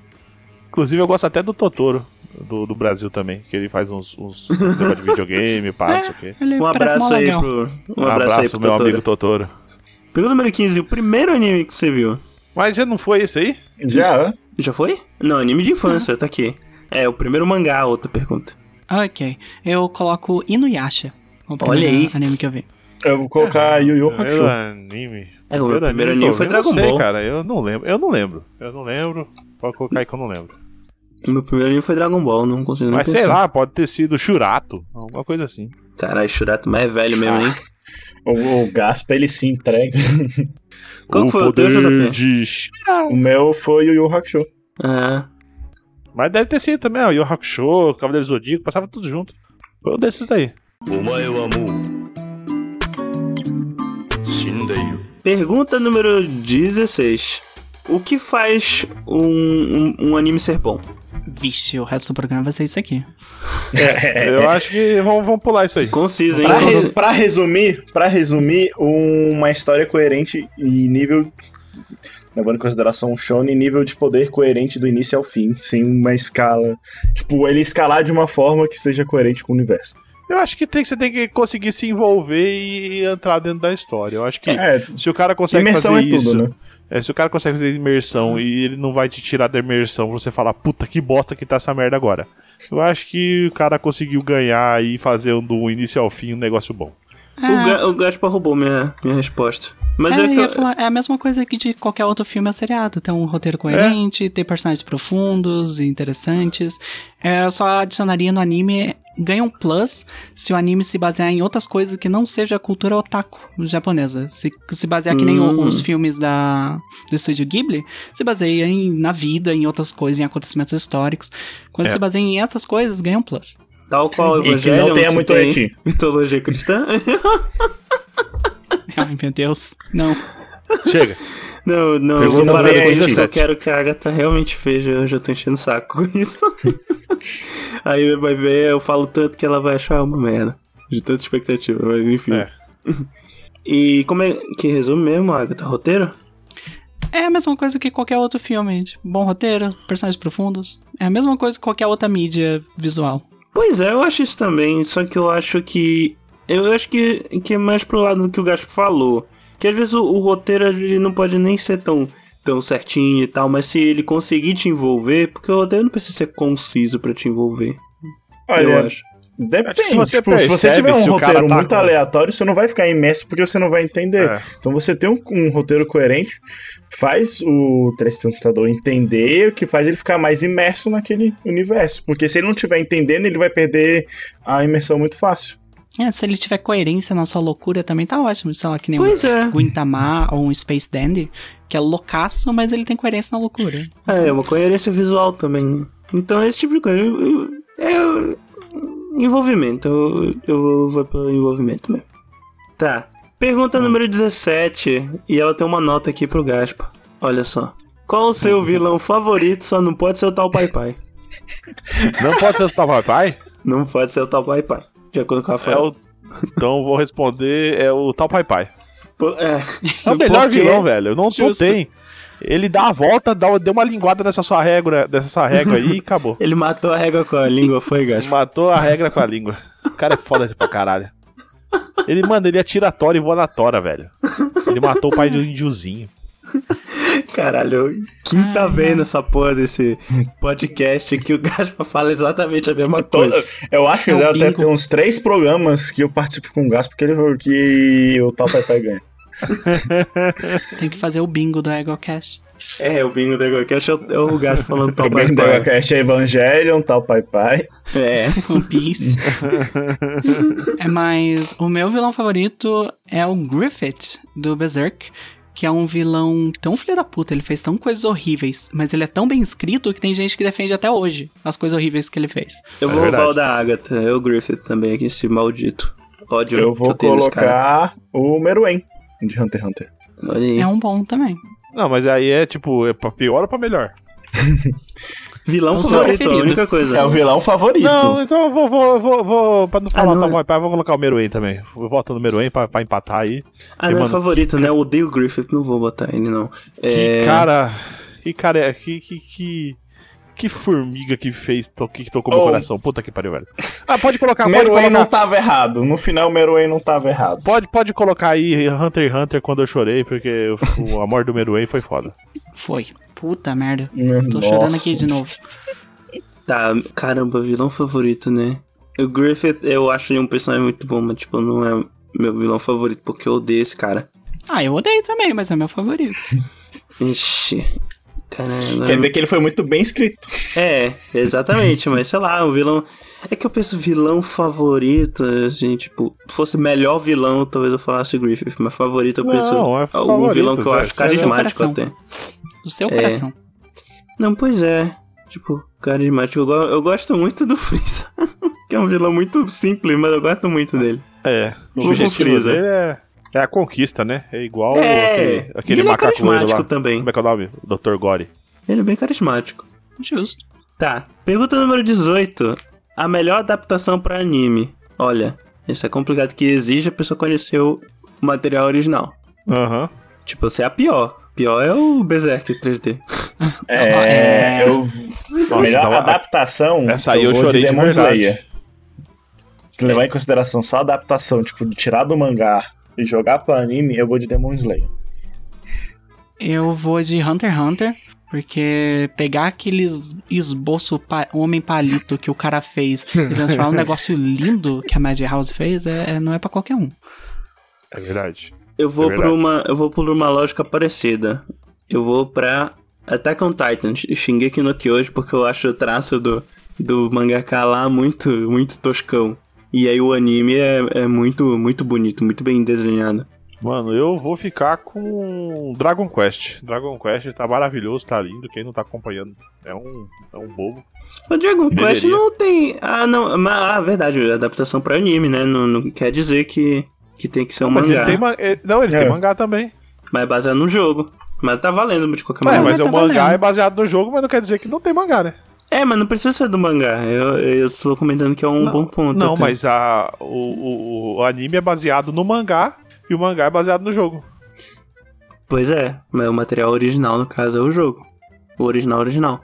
Inclusive, eu gosto até do Totoro. Do, do Brasil também, que ele faz uns, uns de videogame, pá, não sei o quê. Ele Um abraço aí pro. Um, Um abraço, aí pro meu Totoro. amigo Totoro. Pergunta número 15, o primeiro anime que você viu? Mas já não foi esse aí? Já? Já foi? Não, anime de infância, tá aqui. É, o primeiro mangá, outra pergunta. Ok. Eu coloco Inuyasha. O Olha aí. anime que eu vi. eu vou colocar Yu Yu Hakusho. Primeiro anime. É, o meu primeiro anime eu foi vi, eu Dragon não sei, Ball. cara, eu não lembro. Eu não lembro. Eu não lembro. Pode colocar aí que eu não lembro. Meu primeiro anime foi Dragon Ball, não consigo nem Mas pensar. sei lá, pode ter sido Churato, alguma coisa assim. Caralho, Shurato mais velho mesmo, hein? O, o Gaspa, ele se entrega. Qual o foi o teu, JP? O meu foi o Yu Hakusho. É. Mas deve ter sido também, ó. Yu Hakusho, Cavaleiro Zodíaco, passava tudo junto. Foi um desses daí. Pergunta número 16. O que faz um, um, um anime ser bom? Vixe, o resto do programa vai ser isso aqui. Eu acho que vamos, vamos pular isso aí. Conciso, hein? Pra, res- pra resumir, pra resumir, uma história coerente e nível. Levando em consideração o shonen, nível de poder coerente do início ao fim, sem uma escala. Tipo, ele escalar de uma forma que seja coerente com o universo. Eu acho que, tem, que você tem que conseguir se envolver e entrar dentro da história. Eu acho que É, se o cara consegue fazer é tudo, isso, né? é, se o cara consegue fazer imersão e ele não vai te tirar da imersão, você falar, puta que bosta que tá essa merda agora. Eu acho que o cara conseguiu ganhar e fazer um do início ao fim um negócio bom. O, Ga o Gaspar roubou minha, minha resposta. Mas é, é, que eu falar, é a mesma coisa que de qualquer outro filme ou seriado. Ter um roteiro coerente, ter personagens profundos e interessantes. É, eu só adicionaria no anime, ganha um plus se o anime se basear em outras coisas que não seja a cultura otaku japonesa. Se se basear que nem Hum. os filmes da, do estúdio Ghibli, se baseia em, na vida, em outras coisas, em acontecimentos históricos. Quando É. se baseia em essas coisas, ganha um plus. Tal qual o que Evangelho, não tenha muito tem eti. mitologia cristã. Ai, meu Deus. Não. Chega. Não, não, eu vou parar com isso, 17. eu quero que a Agatha realmente veja, eu já tô enchendo o saco com isso. Aí vai ver, eu falo tanto que ela vai achar uma merda. De tanta expectativa, mas enfim. É. E como é que resume mesmo, Agatha? Roteiro? É a mesma coisa que qualquer outro filme. Tipo, bom roteiro, personagens profundos. É a mesma coisa que qualquer outra mídia visual. Pois é, eu acho isso também, só que eu acho que. Eu acho que, que é mais pro lado do que o Gaspar falou. Que às vezes o, o roteiro ele não pode nem ser tão, tão certinho e tal, mas se ele conseguir te envolver, porque o roteiro não precisa ser conciso pra te envolver. eu Olha, acho. depende. Acho que se você tipo, se você percebe tiver um roteiro tá muito com- aleatório, você não vai ficar imerso porque você não vai entender. É. Então você tem um, um roteiro coerente, faz o telespectador entender, o que faz ele ficar mais imerso naquele universo. Porque se ele não estiver entendendo, ele vai perder a imersão muito fácil. É, se ele tiver coerência na sua loucura também tá ótimo. Sei lá, que nem Pois é. um Guintama ou um Space Dandy, que é loucaço, mas ele tem coerência na loucura. É, uma coerência visual também. né? Então, esse tipo de coisa. É. Envolvimento. Eu, eu vou pelo envolvimento mesmo. Tá. Pergunta número 17. E ela tem uma nota aqui pro Gaspa. Olha só. Qual o seu vilão favorito? Só não pode ser o tal Pai Pai. Não pode ser o Tal Pai? Não pode ser o tal Pai Pai. De acordo com a É o... Então vou responder, é o Tal Pai Pai. É, É o melhor Porque- vilão, velho. Não, não tem. Ele dá a volta, dá, deu uma linguada nessa sua régua, dessa sua régua aí e acabou. Ele matou a régua com a língua, foi, Gaspa? Matou a regra com a língua. O cara é foda pra caralho. Ele, mano, ele atira a tora e voa na tora, velho. Ele matou o pai do índiozinho. Caralho, quem tá vendo essa porra desse podcast que o Gaspa fala exatamente a mesma coisa? Toda- eu acho que É o deve bingo. ter uns três programas que eu participo com o Gas, porque ele que o tal Pai Pai ganha. Tem que fazer o bingo do EgoCast. É, o bingo do EgoCast é o, é o Gaspa falando tal O Pai bem da Pai. Cast é Evangelion, tal Pai Pai. É. One Piece. é, mas o meu vilão favorito é o Griffith, do Berserk. Que é um vilão tão filho da puta, ele fez tão coisas horríveis, mas ele é tão bem escrito que tem gente que defende até hoje as coisas horríveis que ele fez. Eu É vou roubar verdade. o da Agatha, eu Griffith também aqui, esse maldito. Ódio Eu que vou cara. colocar o Meruem de Hunter x Hunter. Olha aí. É um bom também. Não, mas aí é tipo, é pra pior ou pra melhor? Vilão É o seu favorito, a única coisa. É o vilão favorito. Não, então eu vou, vou, vou, vou pra não falar não, tão é- mal, pai, vou colocar o Meruem também. Eu voto no Meruem pra, pra empatar aí. Ah, Que, não é mano, favorito, né? Eu odeio o Griffith, não vou botar ele, não. Que É... cara. Que cara é. Que, que, que, que formiga que fez. To, que tocou meu Oh. coração. Puta que pariu, velho. Ah, pode colocar, pode Meruem não colocar. tava errado. No final, o Meruem não tava errado. Pode, pode colocar aí Hunter x Hunter quando eu chorei, porque o, o amor do Meruem foi foda. Foi. Puta merda. Tô Nossa. chorando aqui de novo. Tá, caramba, vilão favorito, né? O Griffith, eu acho ele um personagem muito bom, mas, tipo, não é meu vilão favorito, porque eu odeio esse cara. Ah, eu odeio também, mas é meu favorito. Ixi. Caramba. Quer dizer que ele foi muito bem escrito. É, exatamente, mas sei lá, o vilão. É que eu penso vilão favorito, assim, tipo, fosse melhor vilão, talvez eu falasse Griffith, mas favorito eu Não, penso. é o favorito, vilão que eu acho Seu carismático até. Do seu É. coração. Não, pois é. Tipo, carismático. Eu, go- eu gosto muito do Freeza. que é um vilão muito simples, mas eu gosto muito dele. É. O objetivo Freeza. dele é, é a conquista, né? É igual É, aquele, e aquele ele é macaco loiro carismático lá. também. Como é que é o nome? O Dr. Gore. Ele é bem carismático. Justo. Tá, pergunta número 18. A melhor adaptação pra anime. Olha, isso é complicado que exige a pessoa conhecer o material original. Aham. Tipo, você é a pior. Pior é o Berserk 3D. É. É. Eu... Nossa, melhor então, a- adaptação. Essa aí eu, vou chorei de, Demon verdade. Slayer. Se levar em consideração só a adaptação, tipo, de tirar do mangá e jogar pro anime, eu vou de Demon Slayer. Eu vou de Hunter x Hunter, porque pegar aqueles esboço pa homem palito que o cara fez e transformar num negócio lindo que a Madhouse fez, é, é- não é pra qualquer um. É verdade. Eu vou É por uma. Eu vou por uma lógica parecida. Eu vou pra Attack on Titan, Shingeki no Kyoji, porque eu acho o traço do, do mangaka lá muito, muito toscão. E aí o anime é, é muito, muito bonito, muito bem desenhado. Mano, eu vou ficar com Dragon Quest. Dragon Quest tá maravilhoso, tá lindo. Quem não tá acompanhando é um, é um bobo. O Dragon Quest não tem. Ah, não. Mas, ah, verdade, adaptação pra anime, né? Não, não quer dizer que, que tem que ser um mas mangá. ele tem ma- é- Não, ele É. tem mangá também. Mas é baseado no jogo. Mas tá valendo de qualquer É, maneira. mas mas o tá mangá valendo. é baseado no jogo, mas não quer dizer que não tem mangá, né? É, mas não precisa ser do mangá. Eu, eu estou comentando que é um bom ponto. Não, até. mas a, o, o, o anime é baseado no mangá e o mangá é baseado no jogo. Pois é, mas o material original, no caso, é o jogo. O original, original.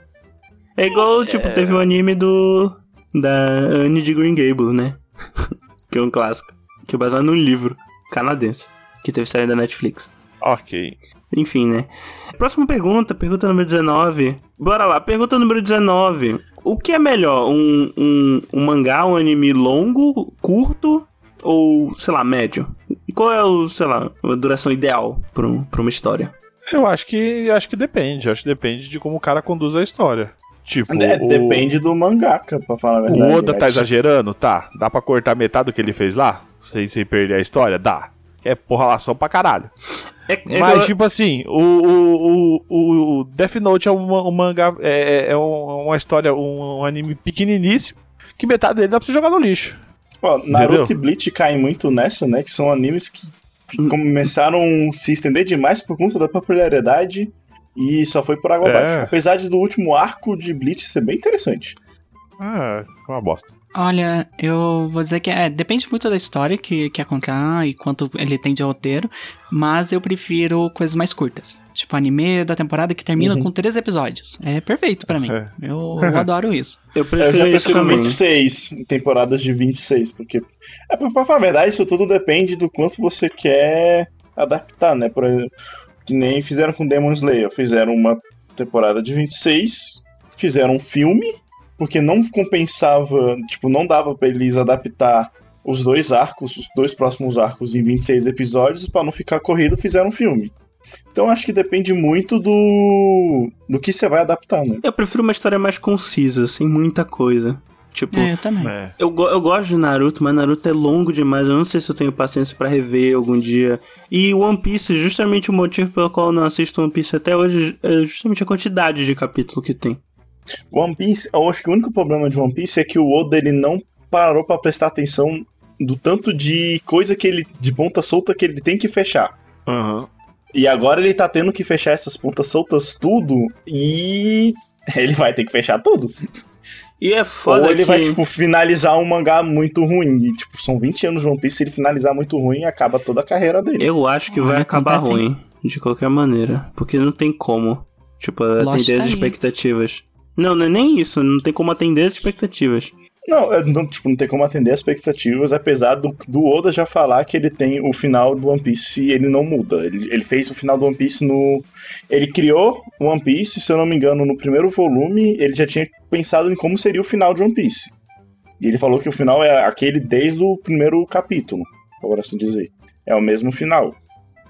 É igual, tipo, teve o anime do. Da Anne de Green Gable, né? que é um clássico. Que é baseado num livro canadense. Que teve série da Netflix. Ok. Enfim, né? Próxima pergunta, pergunta número 19. Bora lá, pergunta número 19. O que é melhor? Um, um, um mangá, um anime longo, curto ou, sei lá, médio? Qual é o, sei lá, a duração ideal pra, pra uma história? Eu acho que acho que depende. Acho que depende de como o cara conduz a história. Tipo, É, o, Depende do mangaka, pra falar a verdade. o Oda tá né? exagerando? Tá. Dá pra cortar metade do que ele fez lá? Sem, sem perder a história? Dá. É porralação pra caralho. É, é Mas, eu- tipo assim, o, o, o, o Death Note é um, um mangá, é, é um- uma história, um, um anime pequeniníssimo, que metade dele dá pra você jogar no lixo. Ó, Naruto Entendeu? e Bleach caem muito nessa, né? Que são animes que que Hum. começaram a se estender demais por conta da popularidade e só foi por água É. abaixo. Apesar de do último arco de Bleach ser bem interessante. Ah, é uma bosta. Olha, eu vou dizer que é, depende muito da história que quer contar e quanto ele tem de roteiro, mas eu prefiro coisas mais curtas. Tipo anime da temporada que termina Uhum. com três episódios. É perfeito pra mim. É. Eu, eu adoro isso. eu Eu prefiro já isso prefiro também. 26, temporadas de 26, porque. É, pra, pra falar a verdade, isso tudo depende do quanto você quer adaptar, né? Por exemplo, que nem fizeram com Demon Slayer. Fizeram uma temporada de 26, fizeram um filme, porque não compensava, tipo, não dava pra eles adaptar os dois arcos, os dois próximos arcos em 26 episódios, pra não ficar corrido, fizeram um filme. Então acho que depende muito do do que você vai adaptar, né? Eu prefiro uma história mais concisa, sem muita coisa. Tipo, É, eu também. É. eu, eu gosto de Naruto, mas Naruto é longo demais. Eu não sei se eu tenho paciência pra rever algum dia. E One Piece, justamente o motivo pelo qual eu não assisto One Piece até hoje é justamente a quantidade de capítulo que tem. One Piece, eu acho que o único problema de One Piece é que o Oda ele não parou pra prestar atenção do tanto de coisa que ele de ponta solta que ele tem que fechar. Aham. E agora ele tá tendo que fechar essas pontas soltas tudo e ele vai ter que fechar tudo. E é foda Ou ele que... vai tipo finalizar um mangá muito ruim. E tipo, são 20 anos de One Piece, se ele finalizar muito ruim, acaba toda a carreira dele. Eu acho que Olha, vai acabar acontece- ruim, de qualquer maneira. Porque não tem como, tipo, atender tá as aí. expectativas. Não, não é nem isso, não tem como atender as expectativas. Não, é, não, tipo, não tem como atender as expectativas, apesar do, do Oda já falar que ele tem o final do One Piece ele não muda. Ele, ele fez o final do One Piece no. Ele criou o One Piece, se eu não me engano, no primeiro volume, ele já tinha pensado em como seria o final de One Piece. E ele falou que o final é aquele desde o primeiro capítulo, por assim dizer. É o mesmo final.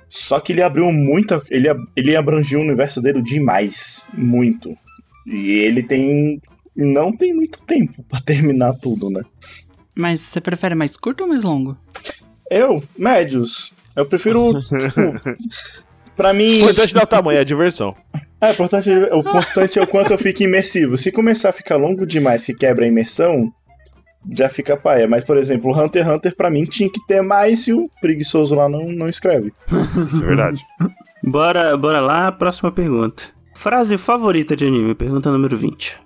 Só que ele abriu muita. Ele, ele abrangiu o universo dele demais. Muito. E ele tem. Não tem muito tempo pra terminar tudo, né? Mas você prefere mais curto ou mais longo? Eu, médios. Eu prefiro. tipo, pra O mim. importante não é o tamanho, é a diversão. É, o importante, o importante é o quanto eu fico imersivo. Se começar a ficar longo demais que quebra a imersão, já fica paia. Mas, por exemplo, o Hunter x Hunter pra mim tinha que ter mais e o preguiçoso lá não, não escreve. Isso é verdade. Bora, bora lá, próxima pergunta. Frase favorita de anime, pergunta número 20.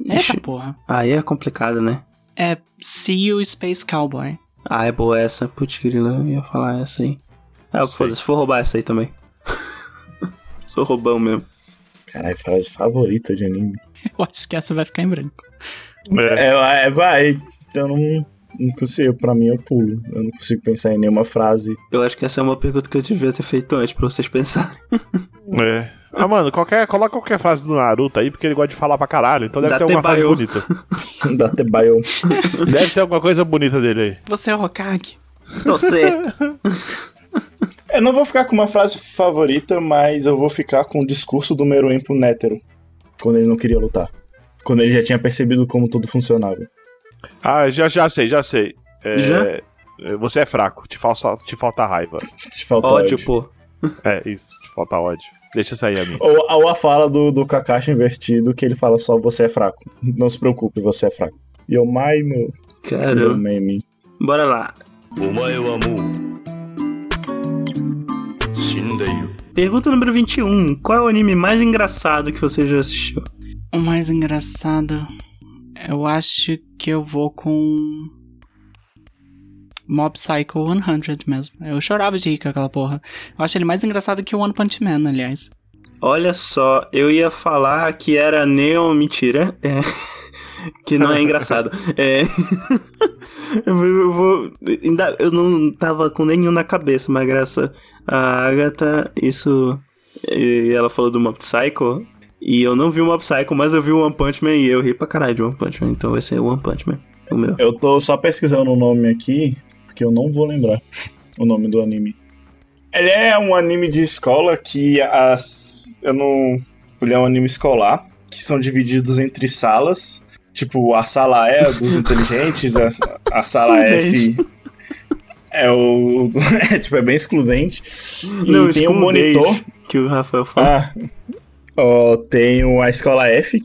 Eita Ixi. porra. Aí é complicado, né? É See You Space Cowboy. Ah, é boa essa. Putz, grila, eu ia falar essa aí. Ah, foda-se, vou roubar essa aí também. Sou roubão mesmo. Caralho, frase favorita de anime. Eu acho que essa vai ficar em branco. É. É, é vai. Eu não, não consigo. Pra mim, eu pulo. Eu não consigo pensar em nenhuma frase. Eu acho que essa é uma pergunta que eu devia ter feito antes pra vocês pensarem. É. Ah, mano, qualquer, coloca qualquer frase do Naruto aí, porque ele gosta de falar pra caralho. Então deve Dá ter alguma frase bonita. da Tebaio. Deve ter alguma coisa bonita dele aí. Você é o Hokage? Tô certo. Eu não vou ficar com uma frase favorita, mas eu vou ficar com o discurso do Meruem pro Nétero. Quando ele não queria lutar. Quando ele já tinha percebido como tudo funcionava. Ah, já, já sei, já sei. É, já? É, você é fraco, te, falta, te falta raiva. te falta ódio, ódio, pô. É, isso, te falta ódio. Deixa sair, amigo. Ou, ou a fala do, do Kakashi invertido, que ele fala só você é fraco. Não se preocupe, você é fraco. E eu, mai, meu. Cara. Bora lá. O mai, eu. Pergunta número 21. Qual é o anime mais engraçado que você já assistiu? O mais engraçado. Eu acho que eu vou com. Mob Psycho 100 mesmo. Eu chorava de rir com aquela porra. Eu acho ele mais engraçado que o One Punch Man, aliás. Olha só, eu ia falar que era Neon. Mentira. É. que não é engraçado. É. eu vou. Ainda, eu não tava com nenhum na cabeça, mas graças a Agatha, isso. E ela falou do Mob Psycho. E eu não vi o Mob Psycho, mas eu vi o One Punch Man e eu ri pra caralho de One Punch Man. Então vai ser o One Punch Man. O meu. Eu tô só pesquisando o nome aqui, porque eu não vou lembrar o nome do anime. Ele é um anime de escola que as. Eu não. Ele é um anime escolar, que são divididos entre salas. Tipo, a sala E é dos inteligentes, a, a sala F é o. É, tipo, é bem excludente. E Não, tem um monitor. Que o Rafael falou. Ah, ó, tem o- a escola F.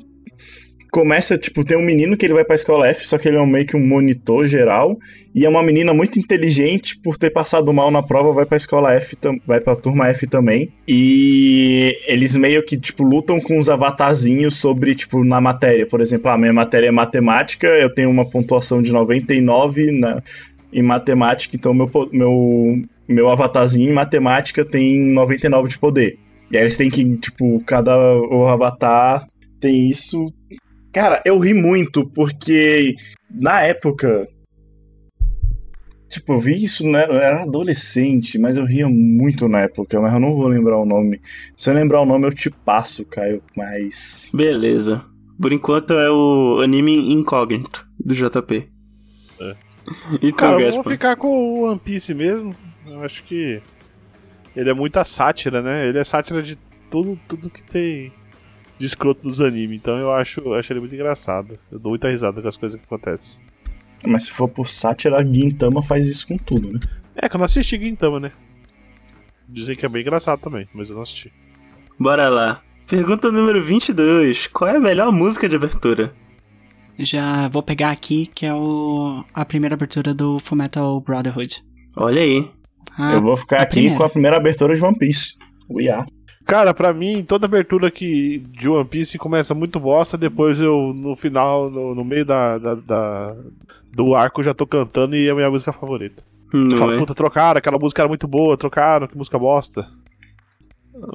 Começa, tipo, tem um menino que ele vai pra escola F, só que ele é um- meio que um monitor geral. E é uma menina muito inteligente, por ter passado mal na prova, vai pra escola F, vai pra turma F também. E eles meio que, tipo, lutam com os avatarzinhos sobre, tipo, na matéria. Por exemplo, a minha matéria é matemática, eu tenho uma pontuação de 99 na, em matemática, então meu, meu, meu avatarzinho em matemática tem 99 de poder. E aí eles têm que, tipo, cada o avatar tem isso. Cara, eu ri muito, porque na época. Tipo, eu vi isso, né? Eu era adolescente, mas eu ria muito na época, mas eu não vou lembrar o nome. Se eu lembrar o nome, eu te passo, Caio, mas. Beleza. Por enquanto é o anime incógnito do JP. É. E tu, Cara, eu vou ficar com o One Piece mesmo. Eu acho que ele é muita sátira, né? Ele é sátira de tudo, tudo que tem de escroto dos animes. Então eu acho, acho ele muito engraçado. Eu dou muita risada com as coisas que acontecem. Mas se for por sátira, Gintama faz isso com tudo, né? É, que eu não assisti Gintama, né? Dizem que é bem engraçado também, mas eu não assisti. Bora lá. Pergunta número 22. Qual é a melhor música de abertura? Já vou pegar aqui, que é o, a primeira abertura do Fullmetal Brotherhood. Olha aí. Ah, eu vou ficar aqui primeira. com a primeira abertura de One Piece. O IA. Cara, pra mim, toda abertura que de One Piece começa muito bosta, depois eu, no final, no, no meio da, da- da- do arco, já tô cantando e é a minha música favorita. Eu Não falo, é? puta, trocaram, aquela música era muito boa, trocaram, que música bosta.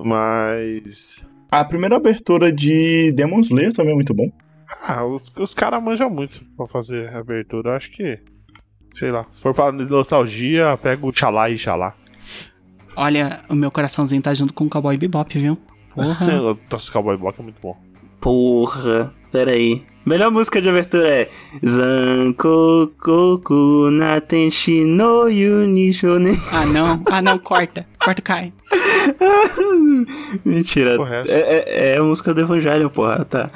Mas. A primeira abertura de Demon Slayer também é muito bom. Ah, os, os caras manjam muito pra fazer a abertura. Eu acho que. Sei lá, se for pra nostalgia, pega o Tchalá e Xalá. Olha, o meu coraçãozinho tá junto com o Cowboy Bebop, viu? Porra. Nossa, Cowboy Block é muito bom. Porra. Pera aí. Melhor música de abertura é Zanko Koku Natenshi no Yunishone. ah, não. Ah, não, corta. Corta o Kai. Mentira. É, é, é a música do Evangelho, porra, tá.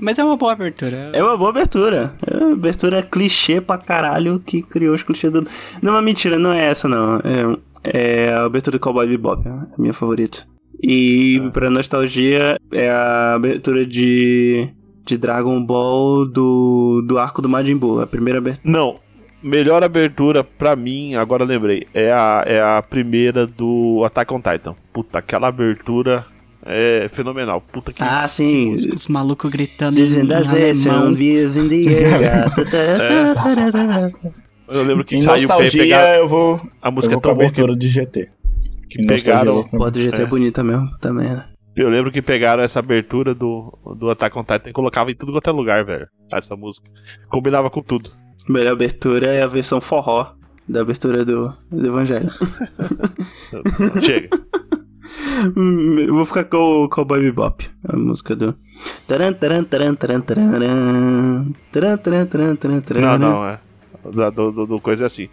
Mas é uma boa abertura. É uma boa abertura. É uma abertura clichê pra caralho que criou os clichês do. Não, mas mentira, não é essa não. É, é a abertura do Cowboy Bebop, é a minha favorita. E pra nostalgia é a abertura de. de Dragon Ball do. do arco do Majin Buu, a primeira abertura. Não, melhor abertura pra mim, agora lembrei, é a, é a primeira do Attack on Titan. Puta, aquela abertura é fenomenal. Puta que. Ah, sim. Os malucos gritando Dizendo em as alemão. vias in the air. Tá. eu lembro que Em saiu nostalgia, pegaram, eu vou, a eu música é vou a tão boa que, abertura de GT. que Em pegaram. eu Pode GT é É. bonita mesmo, também. né? Eu lembro que pegaram essa abertura do, do Attack on Titan e colocavam em tudo quanto é lugar, velho. Essa música. Combinava com tudo. Melhor abertura é a versão forró da abertura do, do Evangelho. Chega. Eu vou ficar com o Cowboy Bebop, a música do. Não, não, é. Da- Do, do, do coisa é assim.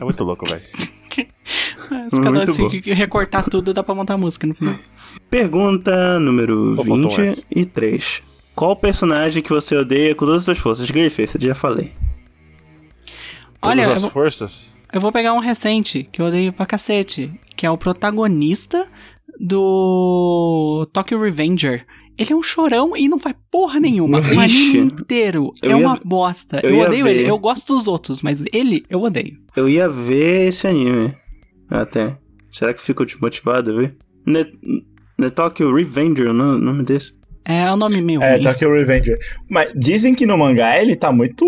É muito louco, velho. Os caras Muito assim, bom. recortar tudo dá pra montar a música no final. Pergunta número Só faltou 23. Qual personagem que você odeia com todas as suas forças? Greyface, já falei. Olha, Todas eu as vou, forças. eu vou pegar um recente, que eu odeio pra cacete, que é o protagonista do Tokyo Revenger. Ele é um chorão e não faz porra nenhuma. O anime inteiro Eu é ia uma bosta. eu Eu, odeio ver. ele. Eu gosto dos outros, mas ele eu odeio. Eu ia ver esse anime. Até. Será que ficou desmotivado a ver? É, é Tokyo Revenger o no- nome desse? É o nome meio É. Tokyo Revenger. Mas dizem que no mangá ele tá muito.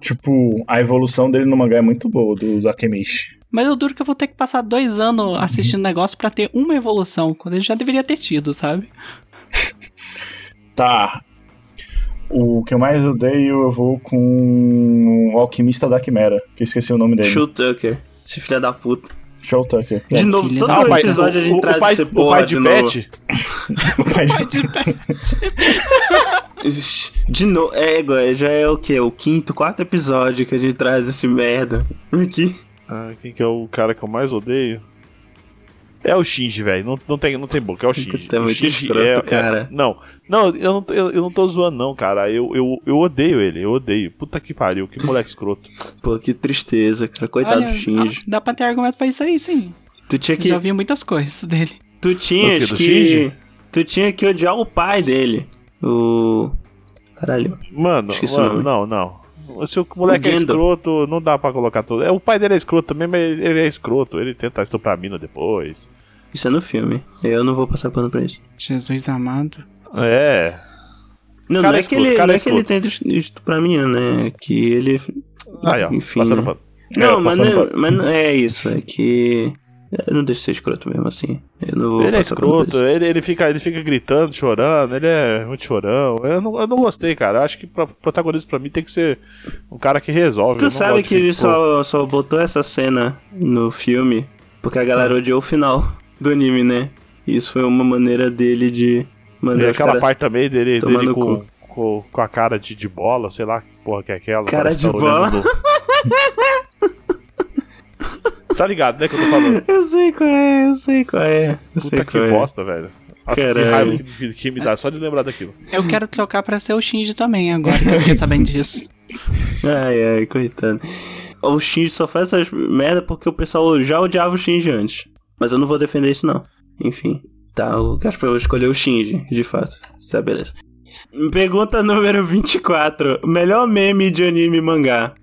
Tipo, a evolução dele no mangá é muito boa, do, do Akemishi. Mas eu duro que eu vou ter que passar dois anos assistindo negócio pra ter uma evolução, quando ele já deveria ter tido, sabe? Tá. O que eu mais odeio, eu vou com o Alquimista da Quimera, que eu esqueci o nome dele. Show Tucker. Esse filho da puta. Show Tucker. De novo, filho todo da- Ah, o pai- episódio a gente o- o traz pai- esse O porra pai de, de novo. Pet. O pai de- Ixi, De novo, é, já é o que? O quinto, quarto episódio que a gente traz esse merda aqui. Ah, quem que é o cara que eu mais odeio? É o Shinji, velho. Não, não, tem, não tem boca, é o Shinji. Tá O muito Shinji escroto, cara. não, não eu, não tô, eu, eu não tô zoando, não, cara. Eu, eu, eu odeio ele, eu odeio. Puta que pariu, que moleque escroto. Pô, que tristeza, cara. Coitado Olha, do Shinji. Dá pra ter argumento pra isso aí, sim. Tu tinha que. Já vi muitas coisas dele. Tu? Do que. Shinji? Tu tinha que odiar o pai dele. O. Caralho. Mano, mano não, não. Se o moleque O é escroto, não dá pra colocar tudo. É, o pai dele é escroto também, mas ele é escroto. Ele tenta estuprar a mina depois. Isso é no filme. Eu não vou passar pano pra isso. Jesus amado. É. Não, Cara não é escroto, que ele, não é que ele escroto. tenta estuprar a menina, né? Que ele. Ó. Enfim, passando né? pano. Não, É, mas, passando não, pano. mas não é isso. É que. Eu não deixo de ser escroto mesmo assim. Ele é escroto, ele, ele, fica, ele fica gritando, chorando, ele é muito chorão. Eu não, eu não gostei, cara. Eu acho que pra, protagonista pra mim tem que ser um cara que resolve. Tu sabe que ele só, só botou essa cena no filme porque a galera odiou o final do anime, né? Isso foi uma maneira dele de E mandar os aquela parte também dele, dele com, com, com a cara de, de bola, sei lá que porra que é aquela. Cara de tá bola? Tá ligado, né, que eu tô falando? Eu sei qual é, eu sei qual é. Eu sei Puta que qual é. bosta, velho. Nossa, que raiva que, que me dá só de lembrar daquilo. Eu quero trocar pra ser o Shinji também, agora que eu fiquei sabendo disso. Ai, ai, coitado. O Shinji só faz essas merda porque o pessoal já odiava o Shinji antes. Mas eu não vou defender isso, não. Enfim. Tá, o Gaspar escolheu o Shinji, de fato. Tá, beleza. Pergunta número 24. Melhor meme de anime e mangá.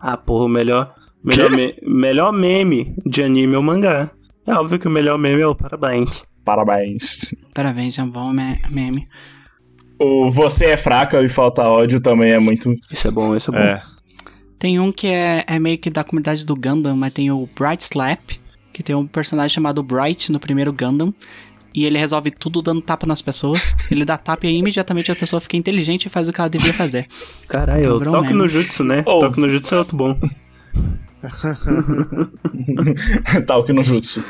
Ah, porra, o melhor. Melhor, me- melhor meme de anime ou mangá. É óbvio que o melhor meme é o parabéns. Parabéns. Parabéns, é um bom me- meme. O Você é fraca e falta ódio também é muito. Isso é bom, isso é bom. É. Tem um que é, é meio que da comunidade do Gundam, mas tem o Bright Slap, que tem um personagem chamado Bright no primeiro Gundam. E ele resolve tudo dando tapa nas pessoas. Ele dá tapa e aí imediatamente a pessoa fica inteligente e faz o que ela devia fazer. Caralho, Virou toque no jutsu, né? Oh. Toque no jutsu é outro bom. Tal que no jutsu.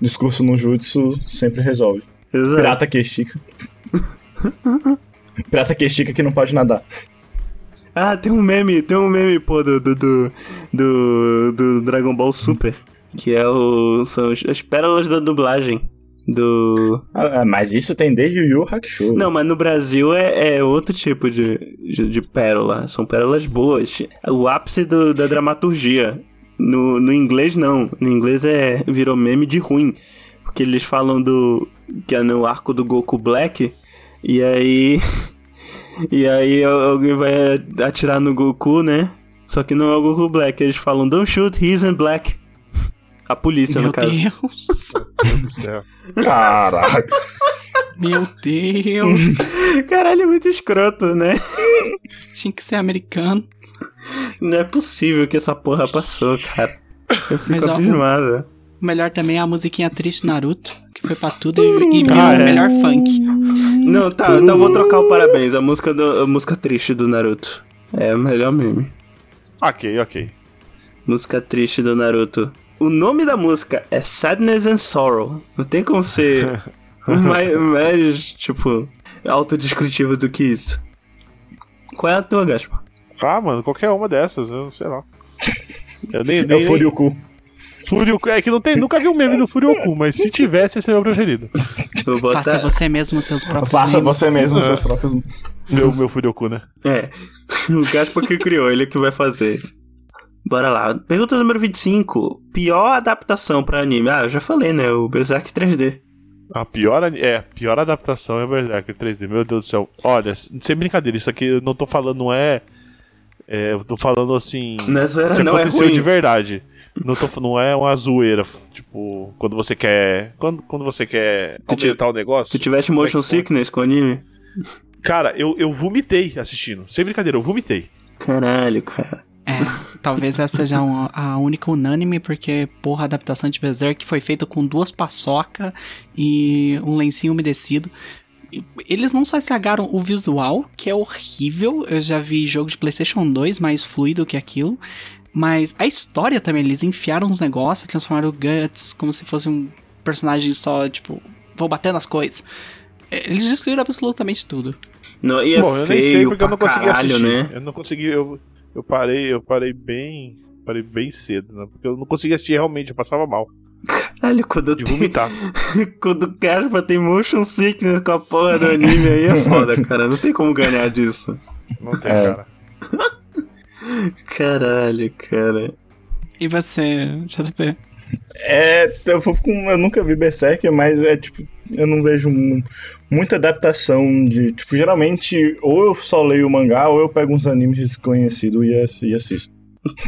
Discurso no jutsu sempre resolve. Exato. Pirata que estica. Pirata que estica que não pode nadar. Ah, tem um meme, tem um meme, pô, do, do, do, do, do Dragon Ball Super. Que é o. São as- as pérolas da dublagem. Do. Ah, mas isso tem desde o Yu Yu Hakusho. Não, mas no Brasil é, é outro tipo de, de, de pérola. São pérolas boas. O ápice do- da dramaturgia. No, no inglês, não. No inglês é virou meme de ruim. Porque eles falam do. que é no arco do Goku Black. E aí. E aí alguém vai atirar no Goku, né? Só que não é o Goku Black. Eles falam, don't shoot, he's in black. A polícia, Meu no caso. Deus. Meu Deus do céu. Caralho. Meu Deus. Caralho, é muito escroto, né? Tinha que ser americano. Não é possível que essa porra passou, cara. Eu fico Mas, abismado. O melhor também é a musiquinha triste Naruto, que foi pra tudo e, e Ah, o é. melhor funk. Não, tá, então eu vou trocar o parabéns. A música, do, a música triste do Naruto. É o melhor meme. Ok, ok. Música triste do Naruto. O nome da música é Sadness and Sorrow. Não tem como ser mais, mais, tipo, autodescritivo do que isso. Qual é a tua, Gaspar? Ah, mano, qualquer uma dessas, eu sei lá. Eu nem, É nem, o Furioku. Furioku. É que não tem, nunca vi um meme do Furioku, mas se tivesse, esse é meu preferido. Vou botar... Faça você mesmo seus próprios Faça memes. você mesmo É. seus próprios. Meu, meu Furioku, né? É, o Gaspar que criou, ele que vai fazer. Bora lá. Pergunta número 25. Pior adaptação pra anime? Ah, eu já falei, né? O Berserk 3D. A pior, é, pior adaptação é Berserker 3D. Meu Deus do céu. Olha, sem brincadeira, isso aqui eu não tô falando, não é. é, eu tô falando assim. Não é zoeira, não, é aconteceu ruim. de verdade. Não, tô, não é uma zoeira. Tipo, quando você quer. Quando, quando você quer Tu aumentar o negócio. Se tu tivesse motion é que pode? sickness com anime. Cara, eu, eu vomitei assistindo. Sem brincadeira, eu vomitei. Caralho, cara. É, talvez essa seja um- a única unânime, porque, porra, a adaptação de Berserk foi feita com duas paçoca e um lencinho umedecido. Eles não só estragaram o visual, que é horrível, eu já vi jogo de PlayStation 2 mais fluido que aquilo, mas a história também, eles enfiaram uns negócios, transformaram o Guts como se fosse um personagem só, tipo, vou bater nas coisas. Eles destruíram absolutamente tudo. Não, e é Bom, eu nem sei feio porque eu não consegui caralho, assistir. né? Eu não consegui. Eu, eu parei, eu parei bem. Parei bem cedo, né? Porque eu não conseguia assistir realmente, eu passava mal. Caralho, quando De tem, vomitar. quando o Gaspar tem motion sickness com a porra do anime aí é foda, cara. Não tem como ganhar disso. Não tem, É. cara. Caralho, cara. E você, JP? É, eu, com, eu nunca vi Berserk, mas é tipo, eu não vejo mu- muita adaptação de. Tipo, geralmente, ou eu só leio o mangá, ou eu pego uns animes desconhecidos e, ass- e assisto.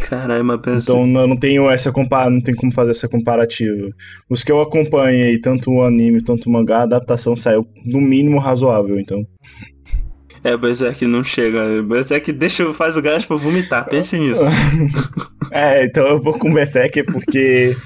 Caralho, mas pensa. Então não, não tenho essa compara, não tem como fazer essa comparativa. Os que eu acompanhei, tanto o anime quanto o mangá, a adaptação saiu no mínimo razoável, então. É, Berserk não chega. Berserk deixa, faz o Gaspar vomitar. Pense nisso. É, então eu vou com Berserk porque.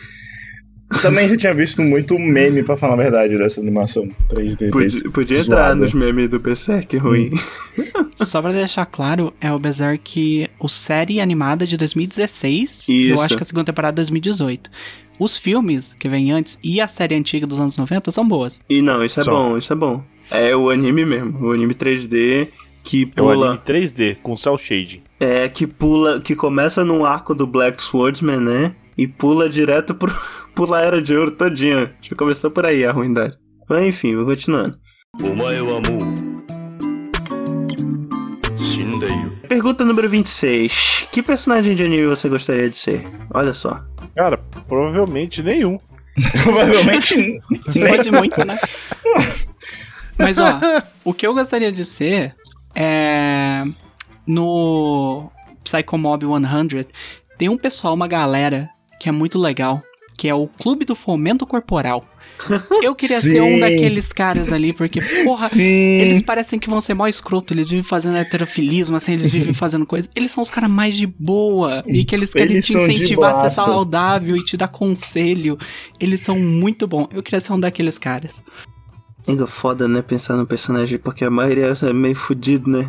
Também já tinha visto muito meme, pra falar a verdade, dessa animação 3D. Podia, podia entrar nos memes do Berserk ruim. Só pra deixar claro, é o Berserk, o série animada de 2016. e Eu Isso. acho que a segunda temporada é 2018. Os filmes que vem antes e a série antiga dos anos 90 são boas. E não, isso é Só. bom, isso é bom. É o anime mesmo, o anime 3D que É o pula. anime 3D, com cel shading. É, que pula, que começa num arco do Black Swordsman, né? e pula direto pro, pula a Era de Ouro todinha. Já começou por aí a ruindade. Mas enfim, vou continuando. Pergunta número 26. Que personagem de anime você gostaria de ser? Olha só. Cara, provavelmente nenhum. provavelmente se né? fosse muito, né? Mas ó, o que eu gostaria de ser é. No Psychomob 100, tem um pessoal, uma galera que é muito legal, que é o Clube do Fomento Corporal. Eu queria ser um daqueles caras ali, porque, porra, Sim. eles parecem que vão ser mó escroto, eles vivem fazendo heterofilismo, assim, eles vivem fazendo coisa. Eles são os caras mais de boa, e que eles querem Eles te incentivar a ser saudável e te dar conselho. Eles são muito bons. Eu queria ser um daqueles caras. É foda, né? Pensar no personagem, porque a maioria é meio fudido, né?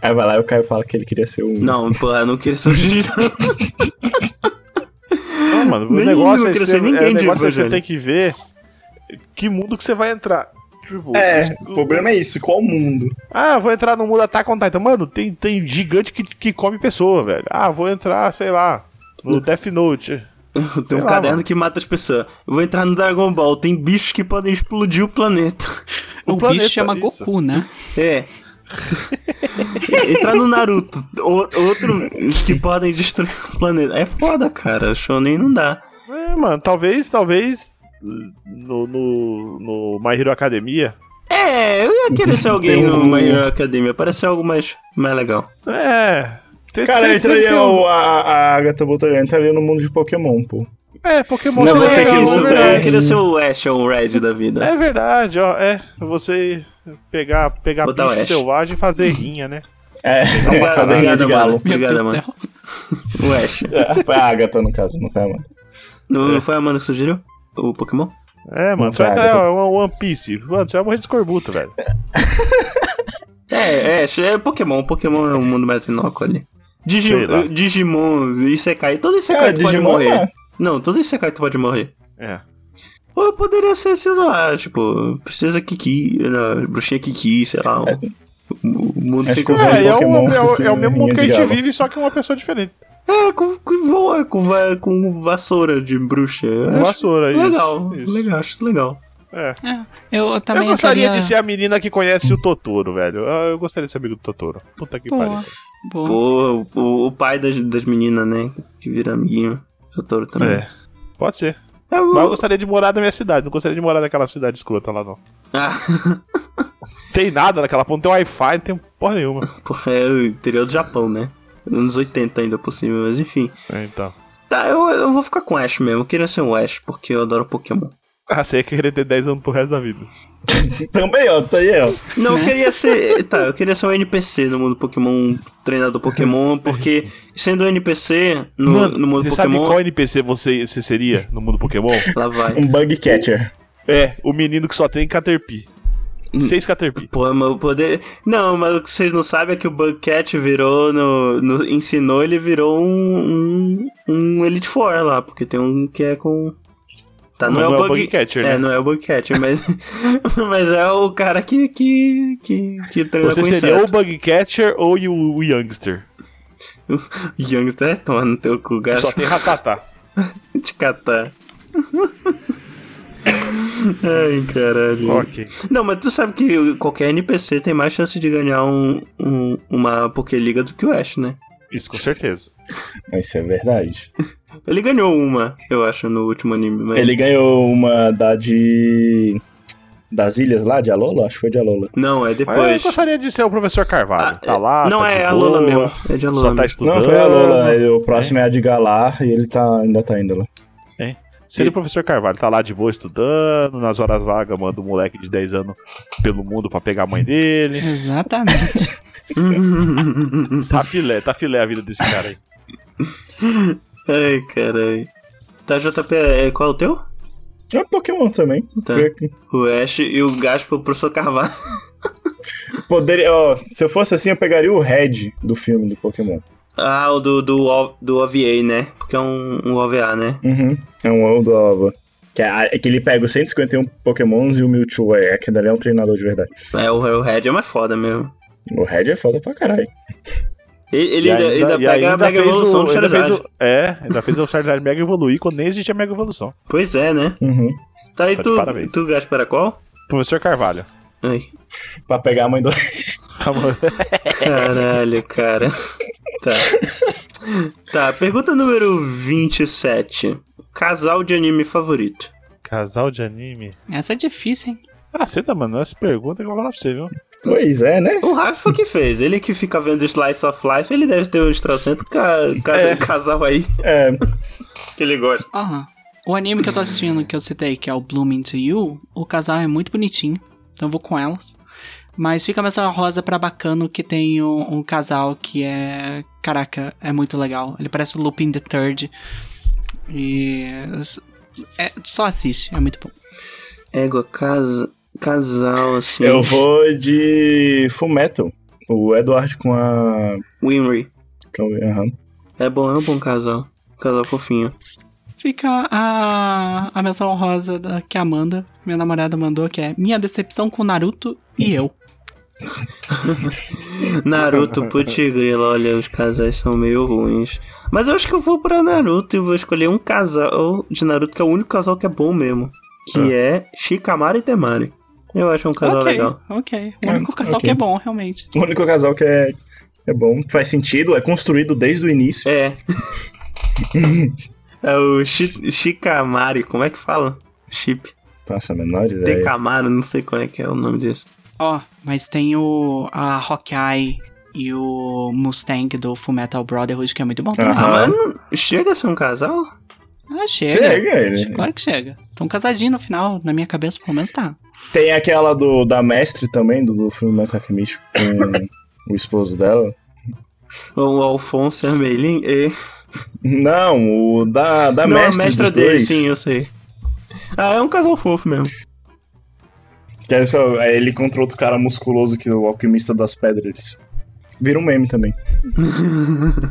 Aí vai lá e o Caio fala que ele queria ser um. Não, porra, não queria ser um mano, o Nem negócio não é, ser ninguém é, o de negócio é você tem que ver que mundo que você vai entrar. Tipo, É, o- o problema é isso, qual mundo? Ah, vou entrar no mundo Attack on Titan. Mano, tem, tem gigante que, que come pessoa, velho. Ah, vou entrar, sei lá, no Death Note. Tem um lá, caderno mano. que mata as pessoas. Eu vou entrar no Dragon Ball. Tem bichos que podem explodir o planeta. O O, planeta, bicho chama isso. Goku, né? É. Entrar no Naruto. O- outros que podem destruir o planeta. É foda, cara. Shonen não dá. É, mano, talvez, talvez no, no, no My Hero Academia. É, eu ia querer ser alguém Tem no um- My Hero Academia. Parece algo mais, mais legal. É. Tem, Cara, tem- entraria tem- o, a, a Agatha botaria, entraria no mundo de Pokémon, pô. É, Pokémon Não, você legal, que é isso, verdade. eu queria ser o Ash ou o Red da vida. É verdade, ó. É, você pegar, pegar Botar o bicho selvagem e fazer rinha, né? É, Obrigado, fazer rinha de obrigado. Meu Obrigado, mano. O Ash. É, foi a Agatha, no caso, não foi a mano. Não, não foi a mano que sugeriu? O Pokémon? É, mano, Não você vai vai, entrar eu é, One Piece. Mano, você vai morrer de escorbuto, velho. É, é, é Pokémon. Pokémon é um mundo mais inócuo ali. Digi. Digimon, Isekai, todo Isekai Cara, tu pode Digimon morrer. é. Não, todo Isekai tu pode morrer. É. Ou eu poderia ser, sei lá, tipo, precisa Kiki, não, bruxinha Kiki, sei lá. um- O mundo Acho sem conflito. É, é, Pokémon é, o, é o mesmo mundo que a gente vive, só que uma pessoa diferente. É, com, com voa, com, com vassoura de bruxa. Com vassoura, isso. Legal, isso. legal, acho legal. É. Eu, eu também eu gostaria entraria- de ser a menina que conhece o Totoro, velho. Eu, eu gostaria de ser amigo do Totoro. Puta que pariu. Pô, o, o pai das, das meninas, né? Que vira amiguinho. Totoro também. É. Pode ser. É, o- Mas eu gostaria de morar na minha cidade. Não gostaria de morar naquela cidade escrota lá, não. Ah, Tem nada naquela ponta, tem Wi-Fi, não tem porra nenhuma. porra, é o interior do Japão, né? Anos 80 ainda cima, mas enfim. É, então. Tá, eu, eu vou ficar com Ash mesmo. Eu queria ser um Ash, porque eu adoro Pokémon. Ah, você ia querer ter 10 anos pro resto da vida. Também, ó, tá aí, ó. Não, eu Né? queria ser. Tá, eu queria ser um NPC no mundo Pokémon, um treinador Pokémon, porque sendo um NPC no, Mano, no mundo você sabe Pokémon. qual NPC você, você seria no mundo Pokémon? Lá vai. Um bug catcher. É, o menino que só tem Caterpie. Seis Caterpie. Pô, meu poder. Não, mas o que vocês não sabem é que o Bugcat virou no. no ensinou, ele virou um. um, um Elite Four lá, porque tem um que é com. Tá, não, é o Bug... Bugcatcher, É, né? não é o Bugcatcher, mas. mas é o cara que. que. que, que treina Você com seria inseto. o Bugcatcher ou o, o Youngster. Youngster é toma no teu cu, gato. Só tem Ratatá. te catar. Ai, caralho. ok. Não, mas tu sabe que qualquer NPC tem mais chance de ganhar um, um- uma Pokéliga do que o Ash, né? Isso com certeza. Isso é verdade. Ele ganhou uma, eu acho, no último anime. Mas... Ele ganhou uma da de. Das ilhas lá, de Alola? Acho que foi de Alola. Não, é Mas eu depois. gostaria de ser o professor Carvalho. Ah, tá lá, Não, tá é a boa, Lola mesmo. É de Alola. Só tá estudando. Não, foi a Alola. O próximo é, a de Galar e ele tá, ainda tá indo lá. Seria o professor Carvalho, tá lá de boa estudando, nas horas vagas manda um moleque de 10 anos pelo mundo pra pegar a mãe dele. Exatamente. Tá filé, tá filé a vida desse cara aí. Ai, caralho. Tá, JP, é, qual é o teu? É Pokémon também. Tá. O Ash e o Gaspo pro professor Carvalho. Poderia, ó, se eu fosse assim, eu pegaria o Red do filme do Pokémon. Ah, o do, do, do OVA, né? Porque é um, um OVA, né? Uhum. É um ovo do Ova. Que é, é que ele pega os 151 Pokémons e o Mewtwo é, que dali é um treinador de verdade. É, o, o Red é mais foda mesmo. O Red é foda pra caralho. Ele, E ainda, ainda pega a Mega fez Evolução o- do ainda Charizard. o- É, ainda fez o Charizard Mega evoluir quando nem existia Mega Evolução. Pois é, né? Uhum. Tá aí Tá tu, parabéns. tu Gaspar, qual? Professor Carvalho. Ai, Pra pegar a mãe do. caralho, cara. Tá. Tá, pergunta número 27. Casal de anime favorito. Casal de anime. Essa é difícil, hein? Ah, senta, mano. Essa pergunta que eu vou falar pra você, viu? Pois é, né? O Rafa que fez. Ele que fica vendo Slice of Life, ele deve ter uns 300 ca ca É. casal aí É. que ele gosta. Aham. O anime que eu tô assistindo, que eu citei, que é o Blooming to You, o casal é muito bonitinho, então eu vou com elas. Mas fica menção rosa pra Bacano, que tem um, um casal que é. Caraca, é muito legal. Ele parece o Lupin the Third. E. é- só assiste, é muito bom. Égua, casa, casal, assim. Eu vou de Full Metal. O Edward com a. Winry. aham. É bom, é um bom casal. Casal fofinho. Fica a, a menção rosa da, que a Amanda, minha namorada, mandou, que é Minha decepção com Naruto e eu. Naruto, putz grila, olha, os casais são meio ruins. Mas eu acho que eu vou pra Naruto e vou escolher um casal de Naruto que é o único casal que é bom mesmo. Que é Shikamaru e Temari. Eu acho um casal ok, legal. ok. O Ah, único casal ok. que é bom, realmente. O único casal que é, é bom, faz sentido, é construído desde o início. É. é o Shi- Shikamari, como é que fala? Chip. Nossa, a menor ideia. Tekamaru, não sei qual é que é o nome desse. Ó, mas tem o a Hawkeye e o Mustang do Fullmetal Brotherhood, que é muito bom também. Ah, mas não- chega a ser um casal? Ah, chega. Chega, ele. Claro que chega. Tão casadinho no final, na minha cabeça, pelo menos tá. Tem aquela do, da mestre também, do, do filme Místico, com o esposo dela. O Alfonso Armelin? É. Não, o da, da não, mestre a mestra dele, dois. sim, eu sei. Ah, é um casal fofo mesmo. Que é só, é ele contra outro cara musculoso que é o alquimista das pedras. Vira um meme também.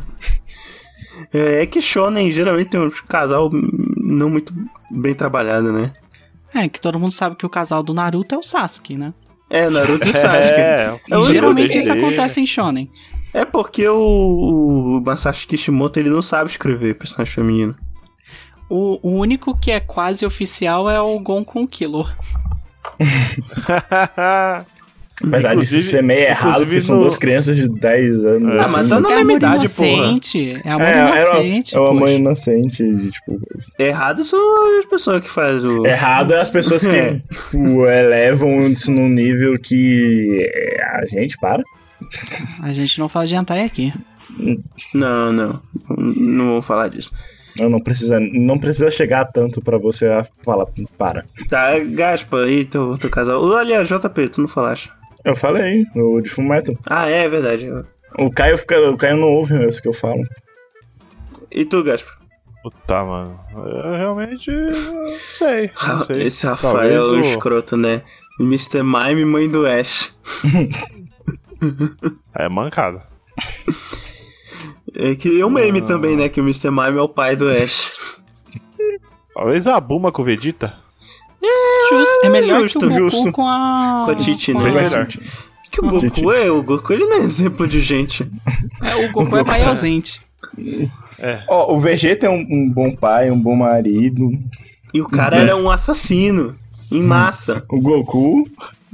É, é que Shonen geralmente tem um casal não muito bem trabalhado, né? É, que todo mundo sabe que o casal do Naruto é o Sasuke, né? É, Naruto e Sasuke. É, É o geralmente isso acontece em Shonen. É porque o, o Masashi Kishimoto ele não sabe escrever personagem feminino. O, o único que é quase oficial é o Gon com Killer. Apesar disso ser meio errado, porque são no- duas crianças de 10 anos. É. Ah, mas tá na É mesma idade, porra. inocente. É amor É, inocente. é o amor poxa. inocente, de, tipo... Errado são as pessoas que fazem o. Errado é as pessoas que, É. tipo, elevam isso num nível que é, a gente para. A gente não faz hentai aqui. Não, não. Não vou falar disso. Não, não precisa, não precisa chegar tanto pra você falar, para. Tá, Gaspa, aí teu, teu casal. Aliás, JP, tu não falaste. Eu falei, o de Fullmetal. Ah, é, é verdade. O Caio, fica, o Caio não ouve isso que eu falo. E tu, Gaspa? Puta, mano. Eu realmente não sei. Não sei. Esse Rafael é o escroto, né? Mr. Mime, mãe do Ash. É mancada. É que é um meme também, né? Que o Mr. Mime é o pai do Ash. Talvez a Buma com o Vegeta. Justo. É melhor justo, que o Goku justo. com a... Com a Titi, né? Bem melhor. Que o Goku é? O Goku ele não é exemplo de gente. É, o Goku é pai ausente. Ó, o Vegeta é um, um bom pai, um bom marido. E o cara era um assassino. Em massa. O Goku.